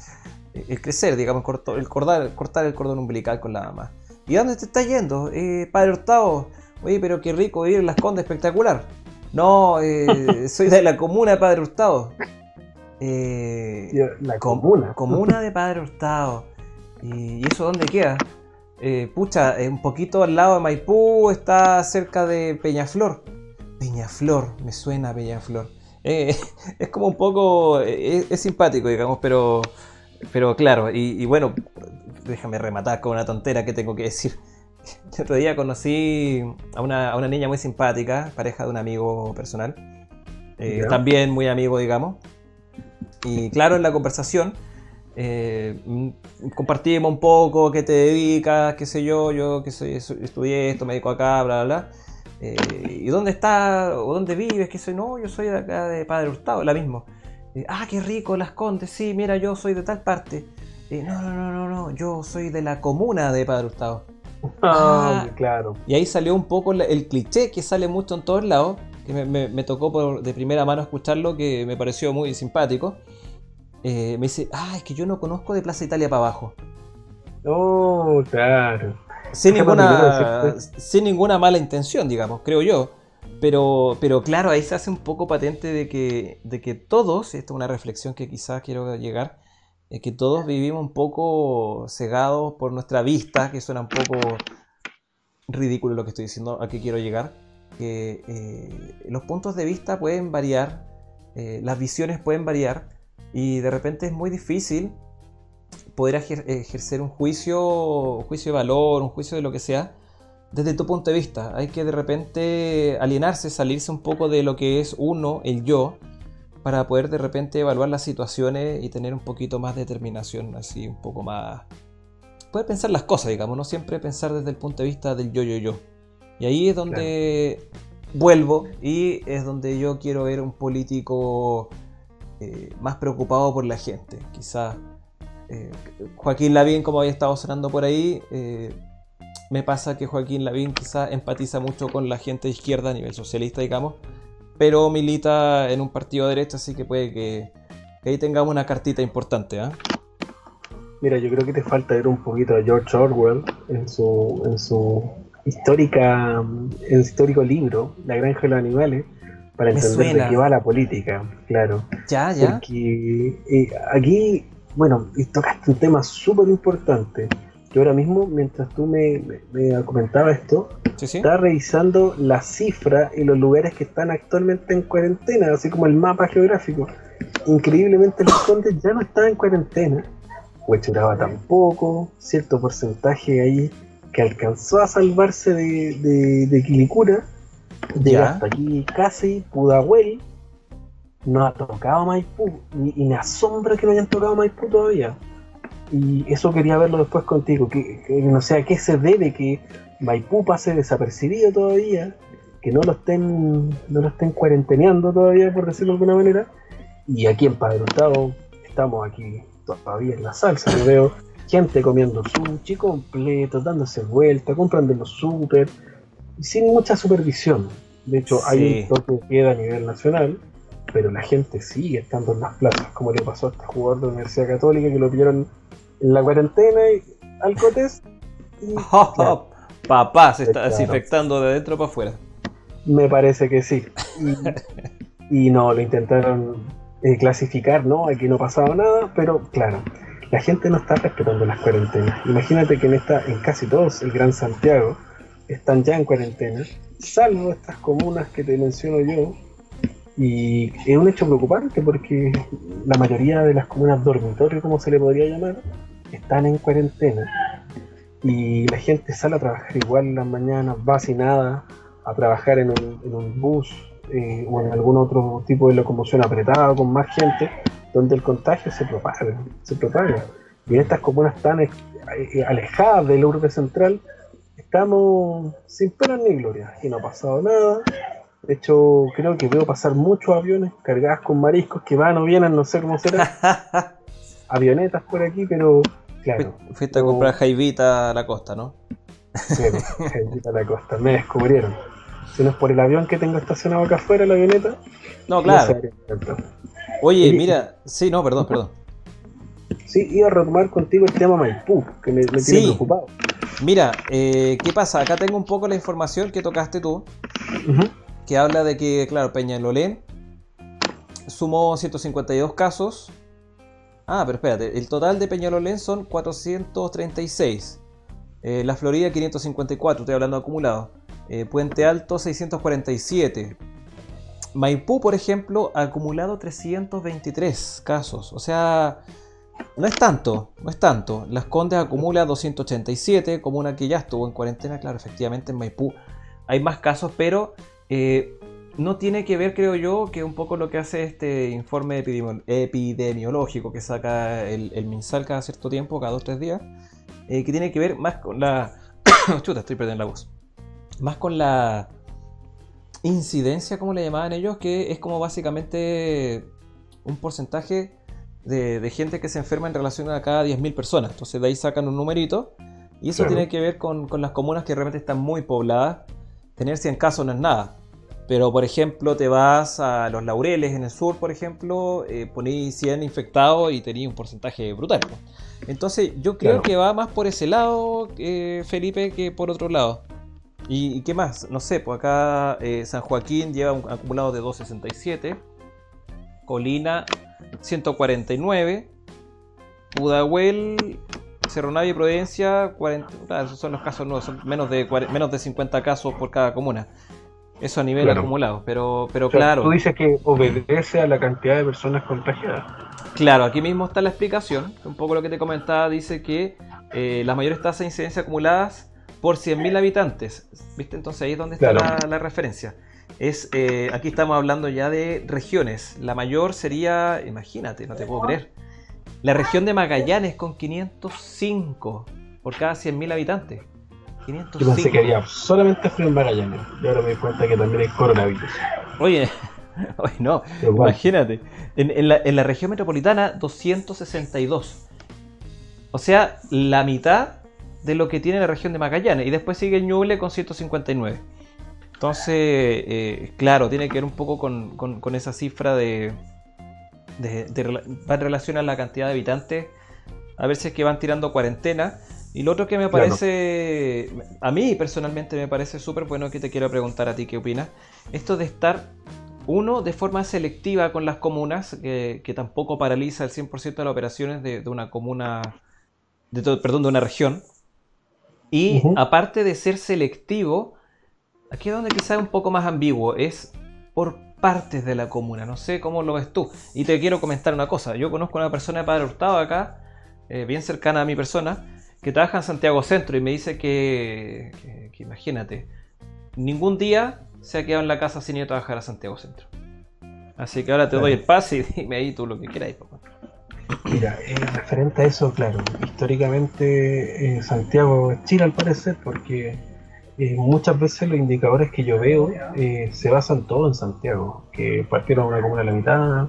el crecer, digamos, el cortar, cortar el cordón umbilical con la mamá. ¿Y dónde te estás yendo? Eh, Padre Hurtado, oye, pero qué rico ir en Las Condes, espectacular. No, eh, soy de la comuna de Padre Hurtado. Eh, la comuna. comuna de Padre Hurtado. ¿Y, eso dónde queda? Eh, pucha, un poquito al lado de Maipú, está cerca de Peñaflor. Peñaflor, me suena Peñaflor. Eh, es como un poco, eh, es, simpático, digamos, pero, pero claro, y, bueno, déjame rematar con una tontera que tengo que decir. El otro día conocí a una, a una niña muy simpática, pareja de un amigo personal, también muy amigo, digamos. Y claro, en la conversación eh, mm, compartimos un poco, qué te dedicas, qué sé yo, yo que soy, estudié esto, me dedico acá, bla, bla, bla. Eh, ¿Y dónde estás o dónde vives? Que soy, no, yo soy de acá de Padre Hurtado, la mismo. Eh, ah, qué rico, Las Condes, sí, mira, yo soy de tal parte. no, no, no, no, no, yo soy de la comuna de Padre Hurtado. Ah, ah, claro. Y ahí salió un poco el cliché que sale mucho en todos lados, que me, tocó por, de primera mano escucharlo, que me pareció muy simpático. Eh, me dice, ah, es que yo no conozco de Plaza Italia para abajo. Oh, claro. Sin ninguna, sin ninguna mala intención, digamos, creo yo. Pero, pero claro, ahí se hace un poco patente de que, de que todos, esta es una reflexión que quizás quiero llegar, es que todos vivimos un poco cegados por nuestra vista, que suena un poco ridículo lo que estoy diciendo, a qué quiero llegar. Que eh, los puntos de vista pueden variar, eh, las visiones pueden variar, y de repente es muy difícil poder ejercer un juicio, un juicio de valor, un juicio de lo que sea, desde tu punto de vista. Hay que de repente alienarse, salirse un poco de lo que es uno, el yo, para poder de repente evaluar las situaciones y tener un poquito más de determinación, así un poco más... Poder pensar las cosas, digamos, no siempre pensar desde el punto de vista del yo, yo, yo. Y ahí es donde vuelvo y es donde yo quiero ver un político eh, más preocupado por la gente. Quizás eh, Joaquín Lavín, como había estado sonando por ahí, eh, me pasa que Joaquín Lavín quizás empatiza mucho con la gente de izquierda a nivel socialista, digamos, pero milita en un partido de derecha, así que puede que, ahí tengamos una cartita importante. ¿ah? Mira, yo creo que te falta ver un poquito a George Orwell en su, en su histórica, en histórico libro, La Granja de los Animales, para entender de qué va la política, claro. Ya, ya. Porque eh, aquí, bueno, tocaste un tema súper importante. Yo ahora mismo, mientras tú me, me, comentabas esto, estaba revisando la cifra y los lugares que están actualmente en cuarentena, así como el mapa geográfico. Increíblemente los condes ya no están en cuarentena, Huechuraba tampoco, cierto porcentaje ahí que alcanzó a salvarse de, de, Quilicura, llega hasta aquí casi, Pudahuel, no ha tocado Maipú, y, me asombra que no hayan tocado Maipú todavía. Y eso quería verlo después contigo, que, no sé a qué se debe que Maipú pase desapercibido todavía, que no lo estén, no lo estén cuarenteneando todavía, por decirlo de alguna manera. Y aquí en Padre Hurtado estamos aquí todavía en la salsa, yo veo gente comiendo sushi completo, dándose vuelta, comprando los súper, sin mucha supervisión. De hecho, hay un toque de queda a nivel nacional, pero la gente sigue estando en las plazas, como le pasó a este jugador de la Universidad Católica que lo vieron en la cuarentena y alcotes. Y, Papá se está desinfectando de dentro para afuera. Me parece que sí. Y, no, lo intentaron eh, clasificar, ¿no? Aquí no pasaba nada, pero claro, la gente no está respetando las cuarentenas. Imagínate que en, esta, en casi todos el Gran Santiago están ya en cuarentena, salvo estas comunas que te menciono yo. Y es un hecho preocupante porque la mayoría de las comunas dormitorio, como se le podría llamar, están en cuarentena. Y la gente sale a trabajar igual en las mañanas, va sin nada, a trabajar en un, bus eh, o en algún otro tipo de locomoción apretada con más gente donde el contagio se propaga, se propaga. Y en estas comunas tan eh, alejadas del urbe central, estamos sin pena ni gloria. Y no ha pasado nada. De hecho, creo que veo pasar muchos aviones cargados con mariscos que van o vienen, no sé cómo será. Avionetas por aquí, pero claro. Fuiste a comprar jaivita a la costa, ¿no? Sí, jaivita a la costa. Me descubrieron. Si no es por el avión que tengo estacionado acá afuera, la avioneta. No, claro. Oye, mira, sí, no, perdón, perdón. Sí, iba a retomar contigo el tema Maipú, que me, tiene preocupado. Mira, eh, ¿qué pasa? Acá tengo un poco la información que tocaste tú, que habla de que, claro, Peñalolén sumó 152 casos. Ah, pero espérate, el total de Peñalolén son 436. Eh, la Florida 554, estoy hablando acumulado. Eh, Puente Alto 647. Maipú, por ejemplo, ha acumulado 323 casos. O sea, no es tanto, no es tanto. Las Condes acumula 287, como una que ya estuvo en cuarentena. Claro, efectivamente en Maipú hay más casos, pero eh, no tiene que ver, creo yo, que un poco lo que hace este informe epidemiológico que saca el, MinSal cada cierto tiempo, cada dos o tres días, eh, que tiene que ver más con la... Chuta, estoy perdiendo la voz. Más con la incidencia, como le llamaban ellos, que es como básicamente un porcentaje de, gente que se enferma en relación a cada 10.000 personas. Entonces de ahí sacan un numerito y eso tiene que ver con, las comunas que realmente están muy pobladas. Tener 100 casos no es nada. Pero, por ejemplo, te vas a Los Laureles en el sur, por ejemplo, eh, ponéis 100 infectados y tenéis un porcentaje brutal. Entonces, yo creo que va más por ese lado, eh, Felipe, que por otro lado. ¿Y, qué más? No sé, pues acá eh, San Joaquín lleva un acumulado de 267. Colina 149. Pudahuel, Cerro Navia y Providencia 40. esos son los casos nuevos, son menos de, menos de 50 casos por cada comuna. Eso a nivel acumulado, pero, pero claro. Tú dices que obedece a la cantidad de personas contagiadas. Claro, aquí mismo está la explicación. Un poco lo que te comentaba dice que eh, las mayores tasas de incidencia acumuladas por 100.000 habitantes. ¿Viste? Entonces ahí es donde está la, referencia. Es, eh, aquí estamos hablando ya de regiones. La mayor sería, imagínate, no te puedo creer, la región de Magallanes con 505 por cada 100.000 habitantes. 505. Yo pensé que había solamente frío en Magallanes. Y ahora me doy cuenta que también hay coronavirus. Oye, oye no, imagínate. En, la, en la región metropolitana, 262. O sea, la mitad de lo que tiene la región de Magallanes. Y después sigue el Ñuble con 159. Entonces, eh, claro, tiene que ver un poco con, esa cifra de, va en relación a la cantidad de habitantes. A ver si es que van tirando cuarentena. Y lo otro que me parece, a mí personalmente me parece súper bueno que te quiero preguntar a ti qué opinas, esto de estar, uno, de forma selectiva con las comunas, que, tampoco paraliza el 100% de las operaciones de, una comuna, de perdón, de una región, y aparte de ser selectivo, aquí es donde quizá es un poco más ambiguo, es por partes de la comuna, no sé cómo lo ves tú. Y te quiero comentar una cosa, yo conozco a una persona de Padre Hurtado acá, eh, bien cercana a mi persona, que trabaja en Santiago Centro y me dice que, imagínate, ningún día se ha quedado en la casa sin ir a trabajar a Santiago Centro. Así que ahora te doy el pase y dime ahí tú lo que quieras. Papá. Mira, eh, referente a eso, claro, históricamente eh, Santiago es Chile al parecer, porque eh, muchas veces los indicadores que yo veo se basan todo en Santiago, que partieron una comuna a la mitad,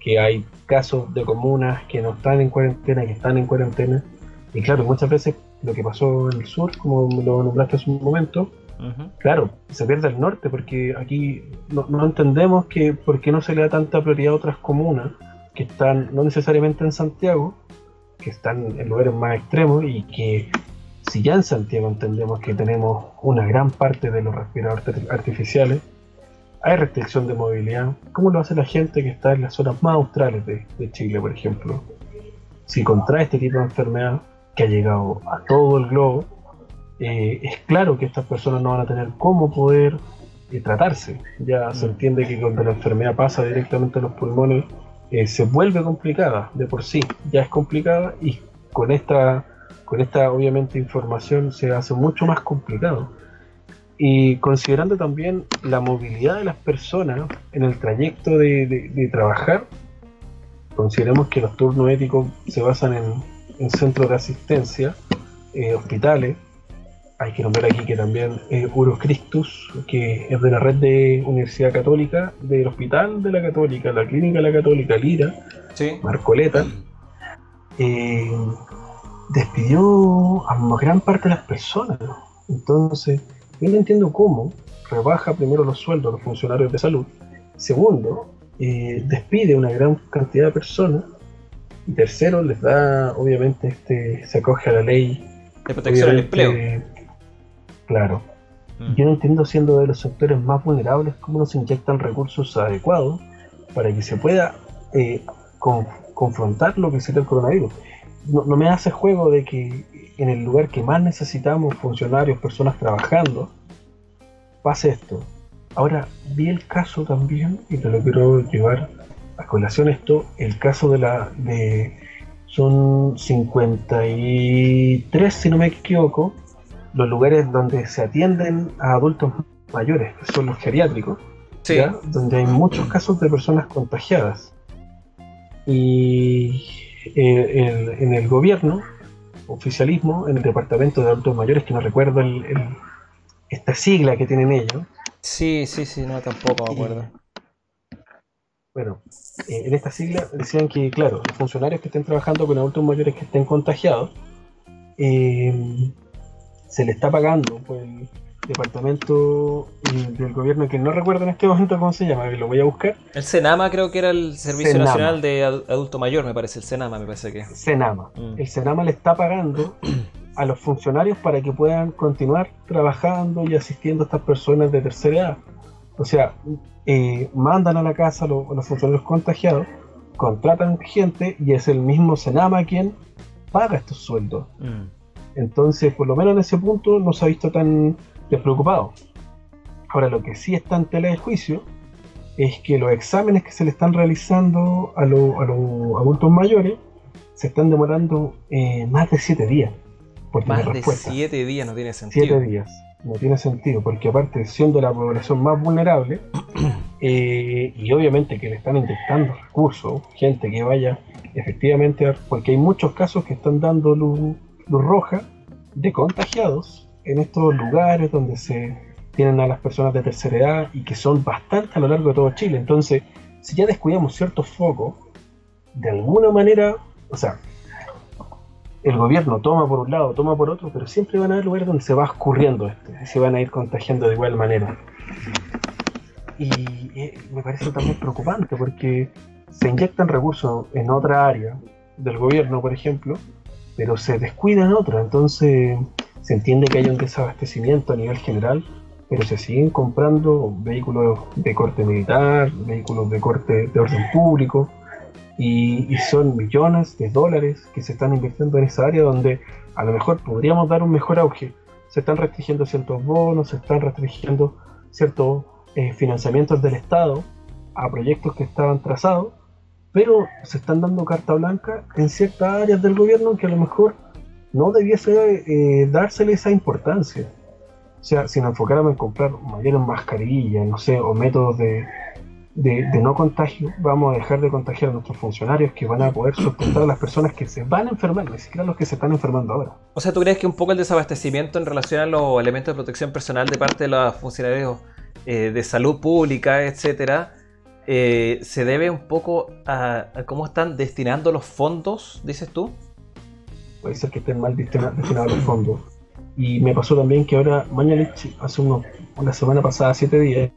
que hay casos de comunas que no están en cuarentena, que están en cuarentena, y claro, muchas veces lo que pasó en el sur, como lo nombraste hace un momento, claro, se pierde el norte, porque aquí no, entendemos que por qué no se le da tanta prioridad a otras comunas que están no necesariamente en Santiago, que están en lugares más extremos y que si ya en Santiago entendemos que tenemos una gran parte de los respiradores artificiales, hay restricción de movilidad. ¿Cómo lo hace la gente que está en las zonas más australes de, Chile, por ejemplo? Si contrae este tipo de enfermedad, que ha llegado a todo el globo, eh, es claro que estas personas no van a tener cómo poder eh, tratarse. Ya se entiende que cuando la enfermedad pasa directamente a los pulmones, eh, se vuelve complicada de por sí, ya es complicada y con esta, con esta obviamente información se hace mucho más complicado. Y considerando también la movilidad de las personas en el trayecto de, de trabajar, consideremos que los turnos éticos se basan en, en centros de asistencia, eh, hospitales. Hay que nombrar aquí que también eh, Uros Christus, que es de la red de Universidad Católica, del Hospital de la Católica, la Clínica de la Católica, Lira, Marcoleta, eh, despidió a gran parte de las personas. Entonces, yo no entiendo cómo rebaja primero los sueldos a los funcionarios de salud. Segundo, eh, despide una gran cantidad de personas y tercero, les da, obviamente, este se acoge a la ley de protección al empleo. Claro. Mm. Yo no entiendo, siendo de los sectores más vulnerables, cómo no se inyectan recursos adecuados para que se pueda eh, confrontar lo que es el coronavirus. No, no me hace juego de que en el lugar que más necesitamos funcionarios, personas trabajando, pase esto. Ahora, vi el caso también, y te lo quiero llevar a colación esto, el caso de la de son 53, si no me equivoco, los lugares donde se atienden a adultos mayores, que son los geriátricos, donde hay muchos casos de personas contagiadas. Y en el gobierno, oficialismo, en el departamento de adultos mayores, que no recuerdo esta sigla que tienen ellos. Sí, sí, sí, no, tampoco me acuerdo. Bueno, eh, en esta sigla decían que, claro, los funcionarios que estén trabajando con adultos mayores que estén contagiados, eh, se le está pagando por el departamento del gobierno que no recuerdo en este momento cómo se llama, que lo voy a buscar. El Senama creo que era el Servicio Nacional de Adulto Mayor, me parece, el Senama me parece que. Senama. Mm. El Senama le está pagando a los funcionarios para que puedan continuar trabajando y asistiendo a estas personas de tercera edad. O sea, eh, mandan a la casa a los, funcionarios contagiados, contratan gente y es el mismo Senama quien paga estos sueldos. Mm. Entonces, por lo menos en ese punto no se ha visto tan despreocupado. Ahora, lo que sí está en tela de juicio es que los exámenes que se le están realizando a, los adultos mayores se están demorando eh, más de 7 días. más de 7 días no tiene sentido. 7 días no tiene sentido, porque aparte siendo la población más vulnerable, eh, y obviamente que le están inyectando recursos, gente que vaya efectivamente, porque hay muchos casos que están dando luz, roja de contagiados en estos lugares donde se tienen a las personas de tercera edad y que son bastante a lo largo de todo Chile. Entonces, si ya descuidamos ciertos focos, de alguna manera, o sea, el gobierno toma por un lado, toma por otro, pero siempre van a haber lugares donde se va escurriendo esto y se van a ir contagiando de igual manera. Y eh, me parece también preocupante porque se inyectan recursos en otra área del gobierno, por ejemplo, pero se descuidan otras. Entonces se entiende que hay un desabastecimiento a nivel general, pero se siguen comprando vehículos de corte militar, vehículos de corte de orden público, y, son millones de dólares que se están invirtiendo en esa área donde a lo mejor podríamos dar un mejor auge. Se están restringiendo ciertos bonos, se están restringiendo ciertos eh, financiamientos del Estado a proyectos que estaban trazados, pero se están dando carta blanca en ciertas áreas del gobierno que a lo mejor no debiese eh, dársele esa importancia. O sea, si nos enfocáramos en comprar mayores mascarillas, no sé, o métodos de, de, no contagio, vamos a dejar de contagiar a nuestros funcionarios que van a poder sustentar a las personas que se van a enfermar, ni siquiera los que se están enfermando ahora. O sea, ¿tú crees que un poco el desabastecimiento en relación a los elementos de protección personal de parte de los funcionarios eh, de salud pública, etcétera, eh, se debe un poco a, cómo están destinando los fondos, dices tú? Puede ser que estén mal destinados los fondos. Y me pasó también que ahora Mañalich, hace una semana pasada, siete días,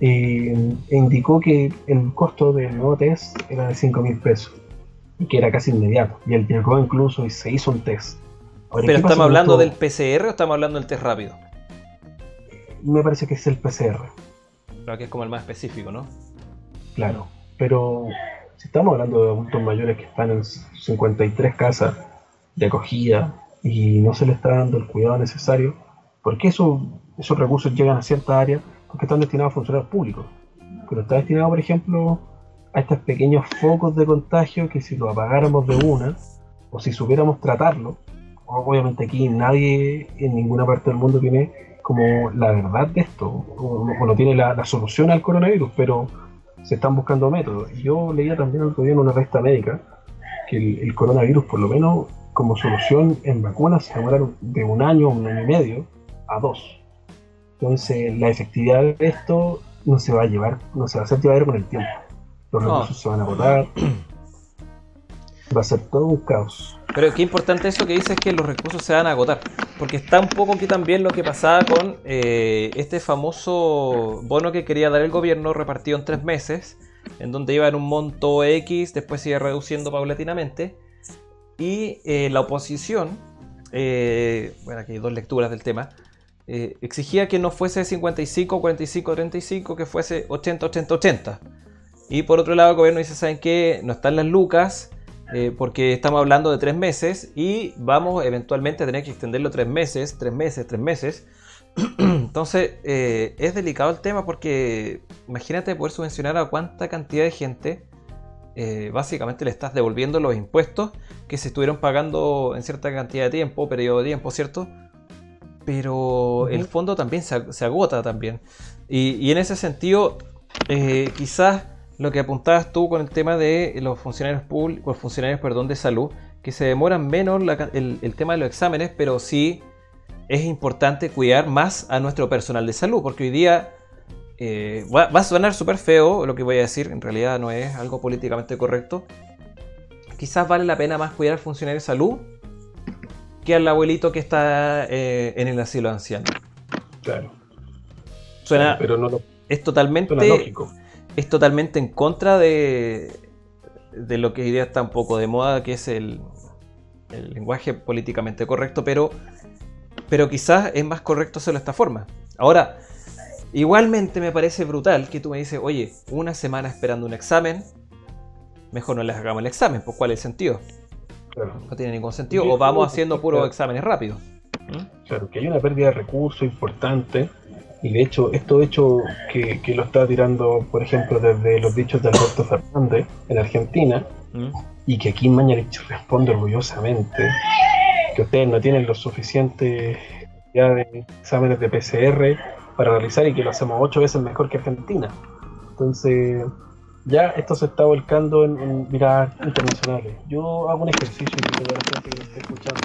eh, indicó que el costo del nuevo test era de 5 mil pesos y que era casi inmediato. Y él llegó incluso y se hizo un test. ¿Pero estamos hablando del PCR o estamos hablando del test rápido? Me parece que es el PCR. Creo que es como el más específico, ¿no? Claro, pero si estamos hablando de adultos mayores que están en 53 casas de acogida y no se les está dando el cuidado necesario, ¿por qué esos, recursos llegan a cierta área? porque están destinados a funcionarios públicos. Pero está destinado, por ejemplo, a estos pequeños focos de contagio que si lo apagáramos de una, o si supiéramos tratarlo, obviamente aquí nadie en ninguna parte del mundo tiene como la verdad de esto, o, no tiene la, solución al coronavirus, pero se están buscando métodos. Yo leía también el otro día en una revista médica que el, coronavirus, por lo menos como solución en vacunas, se demoraron de un año, un año y medio, a dos. Entonces, la efectividad de esto no se va a llevar, no se va a hacer llevar con el tiempo. Los recursos se van a agotar. Va a ser todo un caos. Pero qué importante eso que dices que los recursos se van a agotar. Porque está un poco aquí también lo que pasaba con eh, este famoso bono que quería dar el gobierno repartido en tres meses, en donde iba en un monto X, después se iba reduciendo paulatinamente. Y eh, la oposición, eh, bueno, aquí hay dos lecturas del tema, eh, exigía que no fuese 55, 45, 35, que fuese 80, 80, 80. Y por otro lado, el gobierno dice: ¿Saben qué? No están las lucas, porque estamos hablando de tres meses y vamos eventualmente a tener que extenderlo tres meses, tres meses, tres meses. Entonces, es delicado el tema porque imagínate poder subvencionar a cuánta cantidad de gente. Básicamente le estás devolviendo los impuestos que se estuvieron pagando en cierta cantidad de tiempo, periodo de tiempo, ¿cierto? pero el fondo también se, agota también. Y, en ese sentido, eh, quizás lo que apuntabas tú con el tema de los funcionarios públicos, funcionarios, perdón, de salud, que se demoran menos el, tema de los exámenes, pero sí es importante cuidar más a nuestro personal de salud, porque hoy día eh, va, va, a sonar súper feo lo que voy a decir, en realidad no es algo políticamente correcto. Quizás vale la pena más cuidar al funcionario de salud que al abuelito que está eh, en el asilo anciano. Claro. Suena. pero no es totalmente. lógico. Es totalmente en contra de, de lo que hoy día está un poco de moda, que es el, el lenguaje políticamente correcto, pero, pero quizás es más correcto hacerlo de esta forma. Ahora, igualmente me parece brutal que tú me dices, oye, una semana esperando un examen, mejor no les hagamos el examen, pues ¿cuál es el sentido? No tiene ningún sentido. O vamos haciendo puros exámenes rápidos. ¿Mm? Claro, que hay una pérdida de recursos importante. Y de hecho, esto hecho que, lo está tirando, por ejemplo, desde los dichos de Alberto Fernández en Argentina, ¿Mm? y que aquí Mañalich responde orgullosamente que ustedes no tienen los suficientes ya de exámenes de PCR para realizar y que lo hacemos ocho veces mejor que Argentina. Entonces, ya esto se está volcando en, miradas internacionales. Yo hago un ejercicio y la gente que me esté escuchando.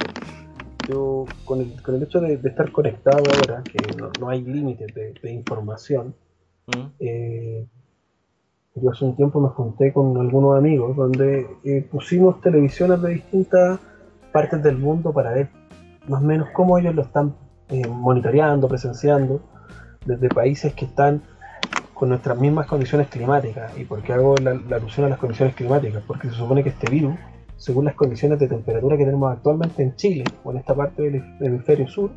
Yo, con el, con el hecho de, estar conectado ahora, que no, hay límites de, información, mm. eh, yo hace un tiempo me junté con algunos amigos donde eh, pusimos televisiones de distintas partes del mundo para ver más o menos cómo ellos lo están eh, monitoreando, presenciando, desde países que están con nuestras mismas condiciones climáticas. ¿Y por qué hago la, alusión a las condiciones climáticas? Porque se supone que este virus según las condiciones de temperatura que tenemos actualmente en Chile o en esta parte del hemisferio sur,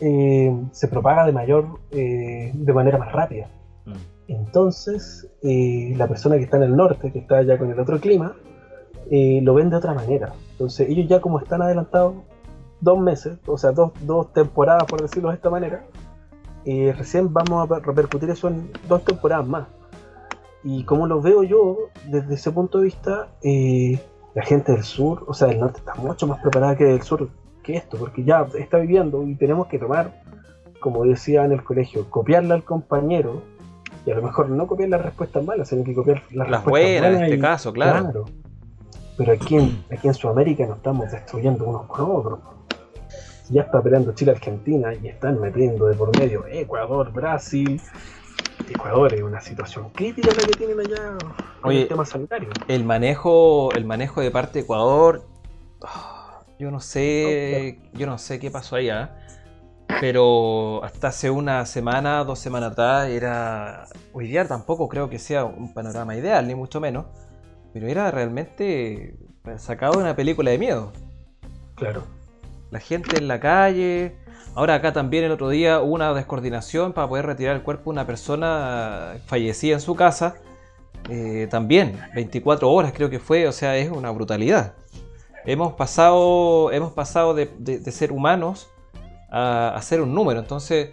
eh, se propaga de mayor, eh, de manera más rápida. Mm. Entonces, eh, la persona que está en el norte, que está ya con el otro clima, lo ven de otra manera. Entonces, ellos ya como están adelantados dos meses, o sea, dos, dos temporadas, por decirlo de esta manera, recién vamos a repercutir eso en dos temporadas más. Y como lo veo yo, desde ese punto de vista, la gente del sur, o sea, del norte está mucho más preparada que del sur esto, porque ya está viviendo y tenemos que tomar, como decía en el colegio, copiarle al compañero y a lo mejor no copiar las respuestas malas, sino que copiar las, las buenas. en este caso, claro. Pero aquí en, aquí en Sudamérica nos estamos destruyendo unos con otros. Ya está peleando Chile-Argentina y están metiendo de por medio Ecuador, Brasil. Ecuador es una situación crítica la que tienen allá en el tema sanitario. El manejo, el manejo de parte de Ecuador. Yo no sé, yo no sé qué pasó allá, pero hasta hace una semana, dos semanas atrás era, hoy día tampoco creo que sea un panorama ideal, ni mucho menos, pero era realmente sacado de una película de miedo. Claro. La gente en la calle. Ahora acá también el otro día hubo una descoordinación para poder retirar el cuerpo de una persona fallecida en su casa. Eh, también, 24 horas creo que fue, o sea, es una brutalidad hemos pasado, hemos pasado de, ser humanos a, ser un número. Entonces,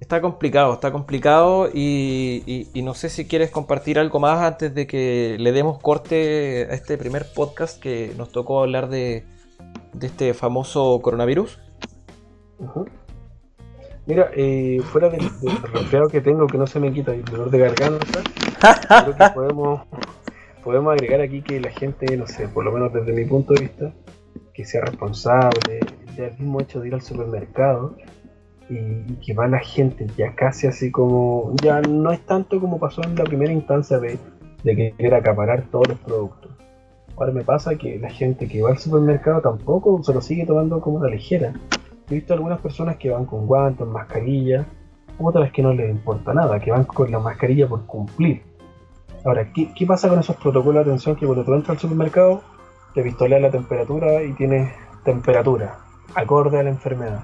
está complicado, está complicado y, no sé si quieres compartir algo más antes de que le demos corte a este primer podcast que nos tocó hablar de, este famoso coronavirus. Mira, eh, fuera del, resfriado que tengo, que no se me quita el dolor de garganta, creo que podemos podemos agregar aquí que la gente, no sé, por lo menos desde mi punto de vista, que sea responsable del mismo hecho de ir al supermercado y, que va la gente ya casi así como, ya no es tanto como pasó en la primera instancia de, de querer acaparar todos los productos. Ahora me pasa que la gente que va al supermercado tampoco se lo sigue tomando como una ligera. He visto algunas personas que van con guantes, mascarilla, otras que no les importa nada, que van con la mascarilla por cumplir Ahora, ¿qué, pasa con esos protocolos de atención que cuando tú entras al supermercado, te pistolea la temperatura y tienes temperatura, acorde a la enfermedad?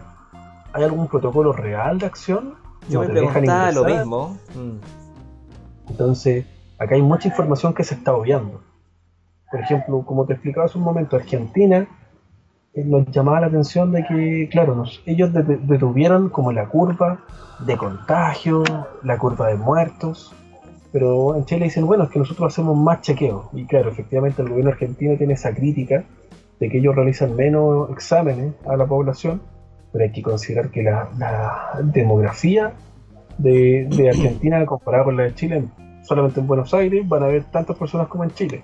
¿Hay algún protocolo real de acción? Yo me preguntaba lo mismo. Mm. Entonces, acá hay mucha información que se está obviando. Por ejemplo, como te explicaba hace un momento, Argentina eh, nos llamaba la atención de que, claro, ellos detuvieron como la curva de contagio, la curva de muertos, pero en Chile dicen, bueno, es que nosotros hacemos más chequeo. Y claro, efectivamente el gobierno argentino tiene esa crítica de que ellos realizan menos exámenes a la población, pero hay que considerar que la, demografía de, Argentina comparada con la de Chile, solamente en Buenos Aires van a haber tantas personas como en Chile.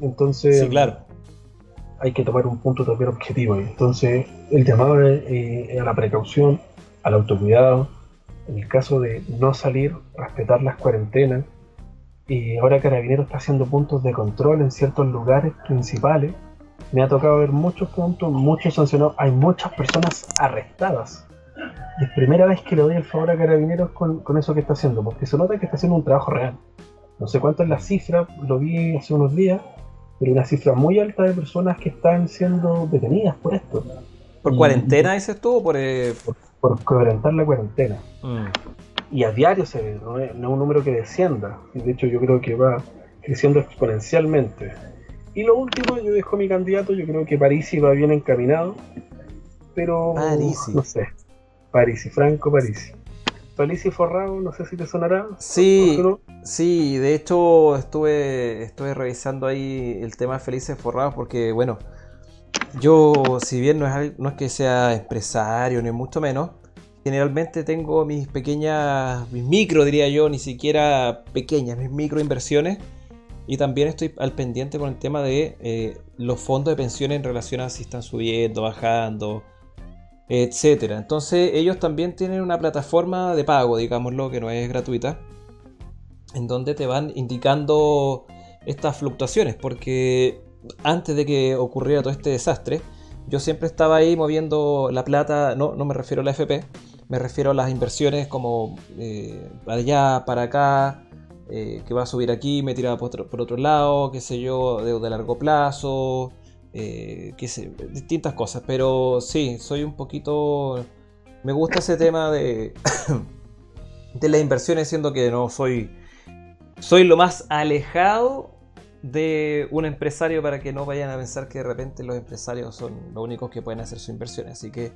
Entonces, sí, claro. hay que tomar un punto también objetivo. Entonces, el llamado es eh, a la precaución, al autocuidado, en el caso de no salir, respetar las cuarentenas. Y ahora Carabinero está haciendo puntos de control en ciertos lugares principales. Me ha tocado ver muchos puntos, muchos sancionados. Hay muchas personas arrestadas. Y es primera vez que le doy el favor a Carabineros con, con eso que está haciendo, porque se nota que está haciendo un trabajo real. No sé cuánto es la cifra, lo vi hace unos días, pero una cifra muy alta de personas que están siendo detenidas por esto. ¿Por cuarentena dices tú o por, eh, por, por la cuarentena. Mm. Y a diario se ve, no es, un número que descienda. De hecho, yo creo que va creciendo exponencialmente. Y lo último, yo dejo mi candidato, yo creo que Parisi va bien encaminado. Pero Parisi. no sé. Parisi, Franco Parisi. Parisi Forrado, no sé si te sonará. Sí, sí, de hecho estuve, estuve revisando ahí el tema de Felices Forrados porque, bueno, yo, si bien no es, no es que sea empresario, ni mucho menos, generalmente tengo mis pequeñas, mis micro, diría yo, ni siquiera pequeñas, mis micro inversiones. Y también estoy al pendiente con el tema de eh, los fondos de pensiones en relación a si están subiendo, bajando, etcétera. Entonces, ellos también tienen una plataforma de pago, digámoslo, que no es gratuita, en donde te van indicando estas fluctuaciones, porque antes de que ocurriera todo este desastre, yo siempre estaba ahí moviendo la plata, no, no me refiero a la FP, me refiero a las inversiones como eh, allá, para acá, eh, que va a subir aquí, me tira por otro, lado, qué sé yo, de largo plazo, eh, distintas cosas. Pero sí, soy un poquito... Me gusta ese tema de, de las inversiones, siendo que no soy... Soy lo más alejado de un empresario para que no vayan a pensar que de repente los empresarios son los únicos que pueden hacer sus inversiones. Así que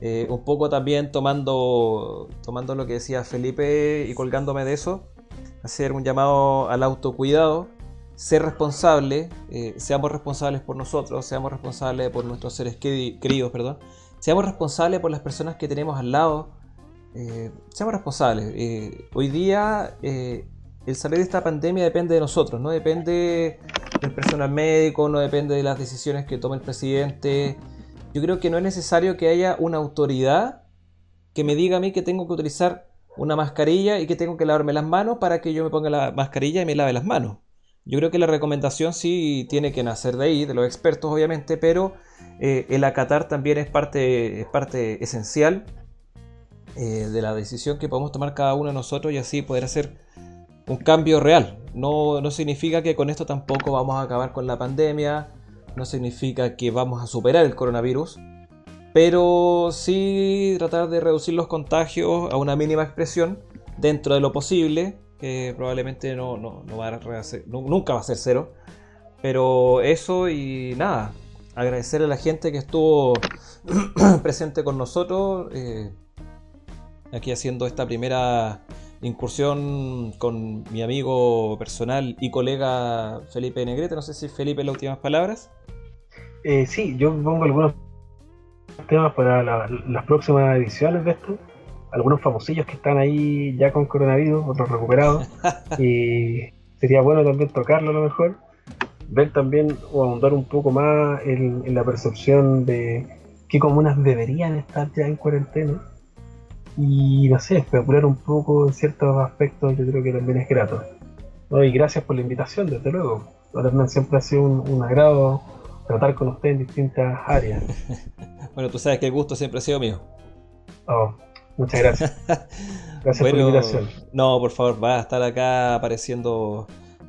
eh, un poco también tomando, tomando lo que decía Felipe y colgándome de eso, hacer un llamado al autocuidado, ser responsable, eh, seamos responsables por nosotros, seamos responsables por nuestros seres queridos, perdón, seamos responsables por las personas que tenemos al lado, eh, seamos responsables. hoy día el salir de esta pandemia depende de nosotros, no depende del personal médico, no depende de las decisiones que tome el presidente. Yo creo que no es necesario que haya una autoridad que me diga a mí que tengo que utilizar una mascarilla y que tengo que lavarme las manos para que yo me ponga la mascarilla y me lave las manos. Yo creo que la recomendación sí tiene que nacer de ahí, de los expertos obviamente, pero eh, el acatar también es parte, es parte esencial eh, de la decisión que podemos tomar cada uno de nosotros y así poder hacer un cambio real. No, no significa que con esto tampoco vamos a acabar con la pandemia, no significa que vamos a superar el coronavirus, pero sí tratar de reducir los contagios a una mínima expresión dentro de lo posible, que probablemente no, no, va a nunca va a ser cero. Pero eso y nada, agradecer a la gente que estuvo presente con nosotros, eh, aquí haciendo esta primera incursión con mi amigo personal y colega Felipe Negrete. No sé si Felipe las últimas palabras. Eh, sí, yo pongo algunos temas para las próximas ediciones de esto. Algunos famosillos que están ahí ya con coronavirus, otros recuperados. y sería bueno también tocarlo a lo mejor. Ver también o ahondar un poco más en la percepción de qué comunas deberían estar ya en cuarentena y no sé, especular un poco en ciertos aspectos yo creo que también es grato. Y gracias por la invitación, desde luego. Para siempre ha sido un, agrado tratar con usted en distintas áreas. bueno, tú sabes que el gusto siempre ha sido mío. Oh, muchas gracias. Gracias por la invitación. No, por favor, va a estar acá apareciendo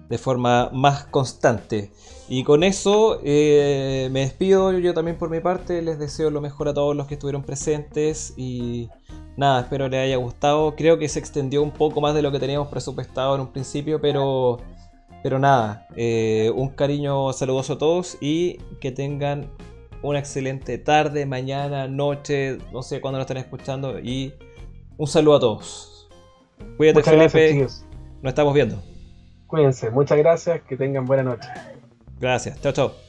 de forma más constante. Y con eso eh, me despido yo también por mi parte. Les deseo lo mejor a todos los que estuvieron presentes y nada, espero les haya gustado. Creo que se extendió un poco más de lo que teníamos presupuestado en un principio, pero, pero nada, eh, un cariño saludoso a todos y que tengan una excelente tarde, mañana, noche, no sé cuándo lo estén escuchando y un saludo a todos. Cuídate Felipe, nos estamos viendo. Cuídense, muchas gracias, que tengan buena noche. Gracias, chao, chao.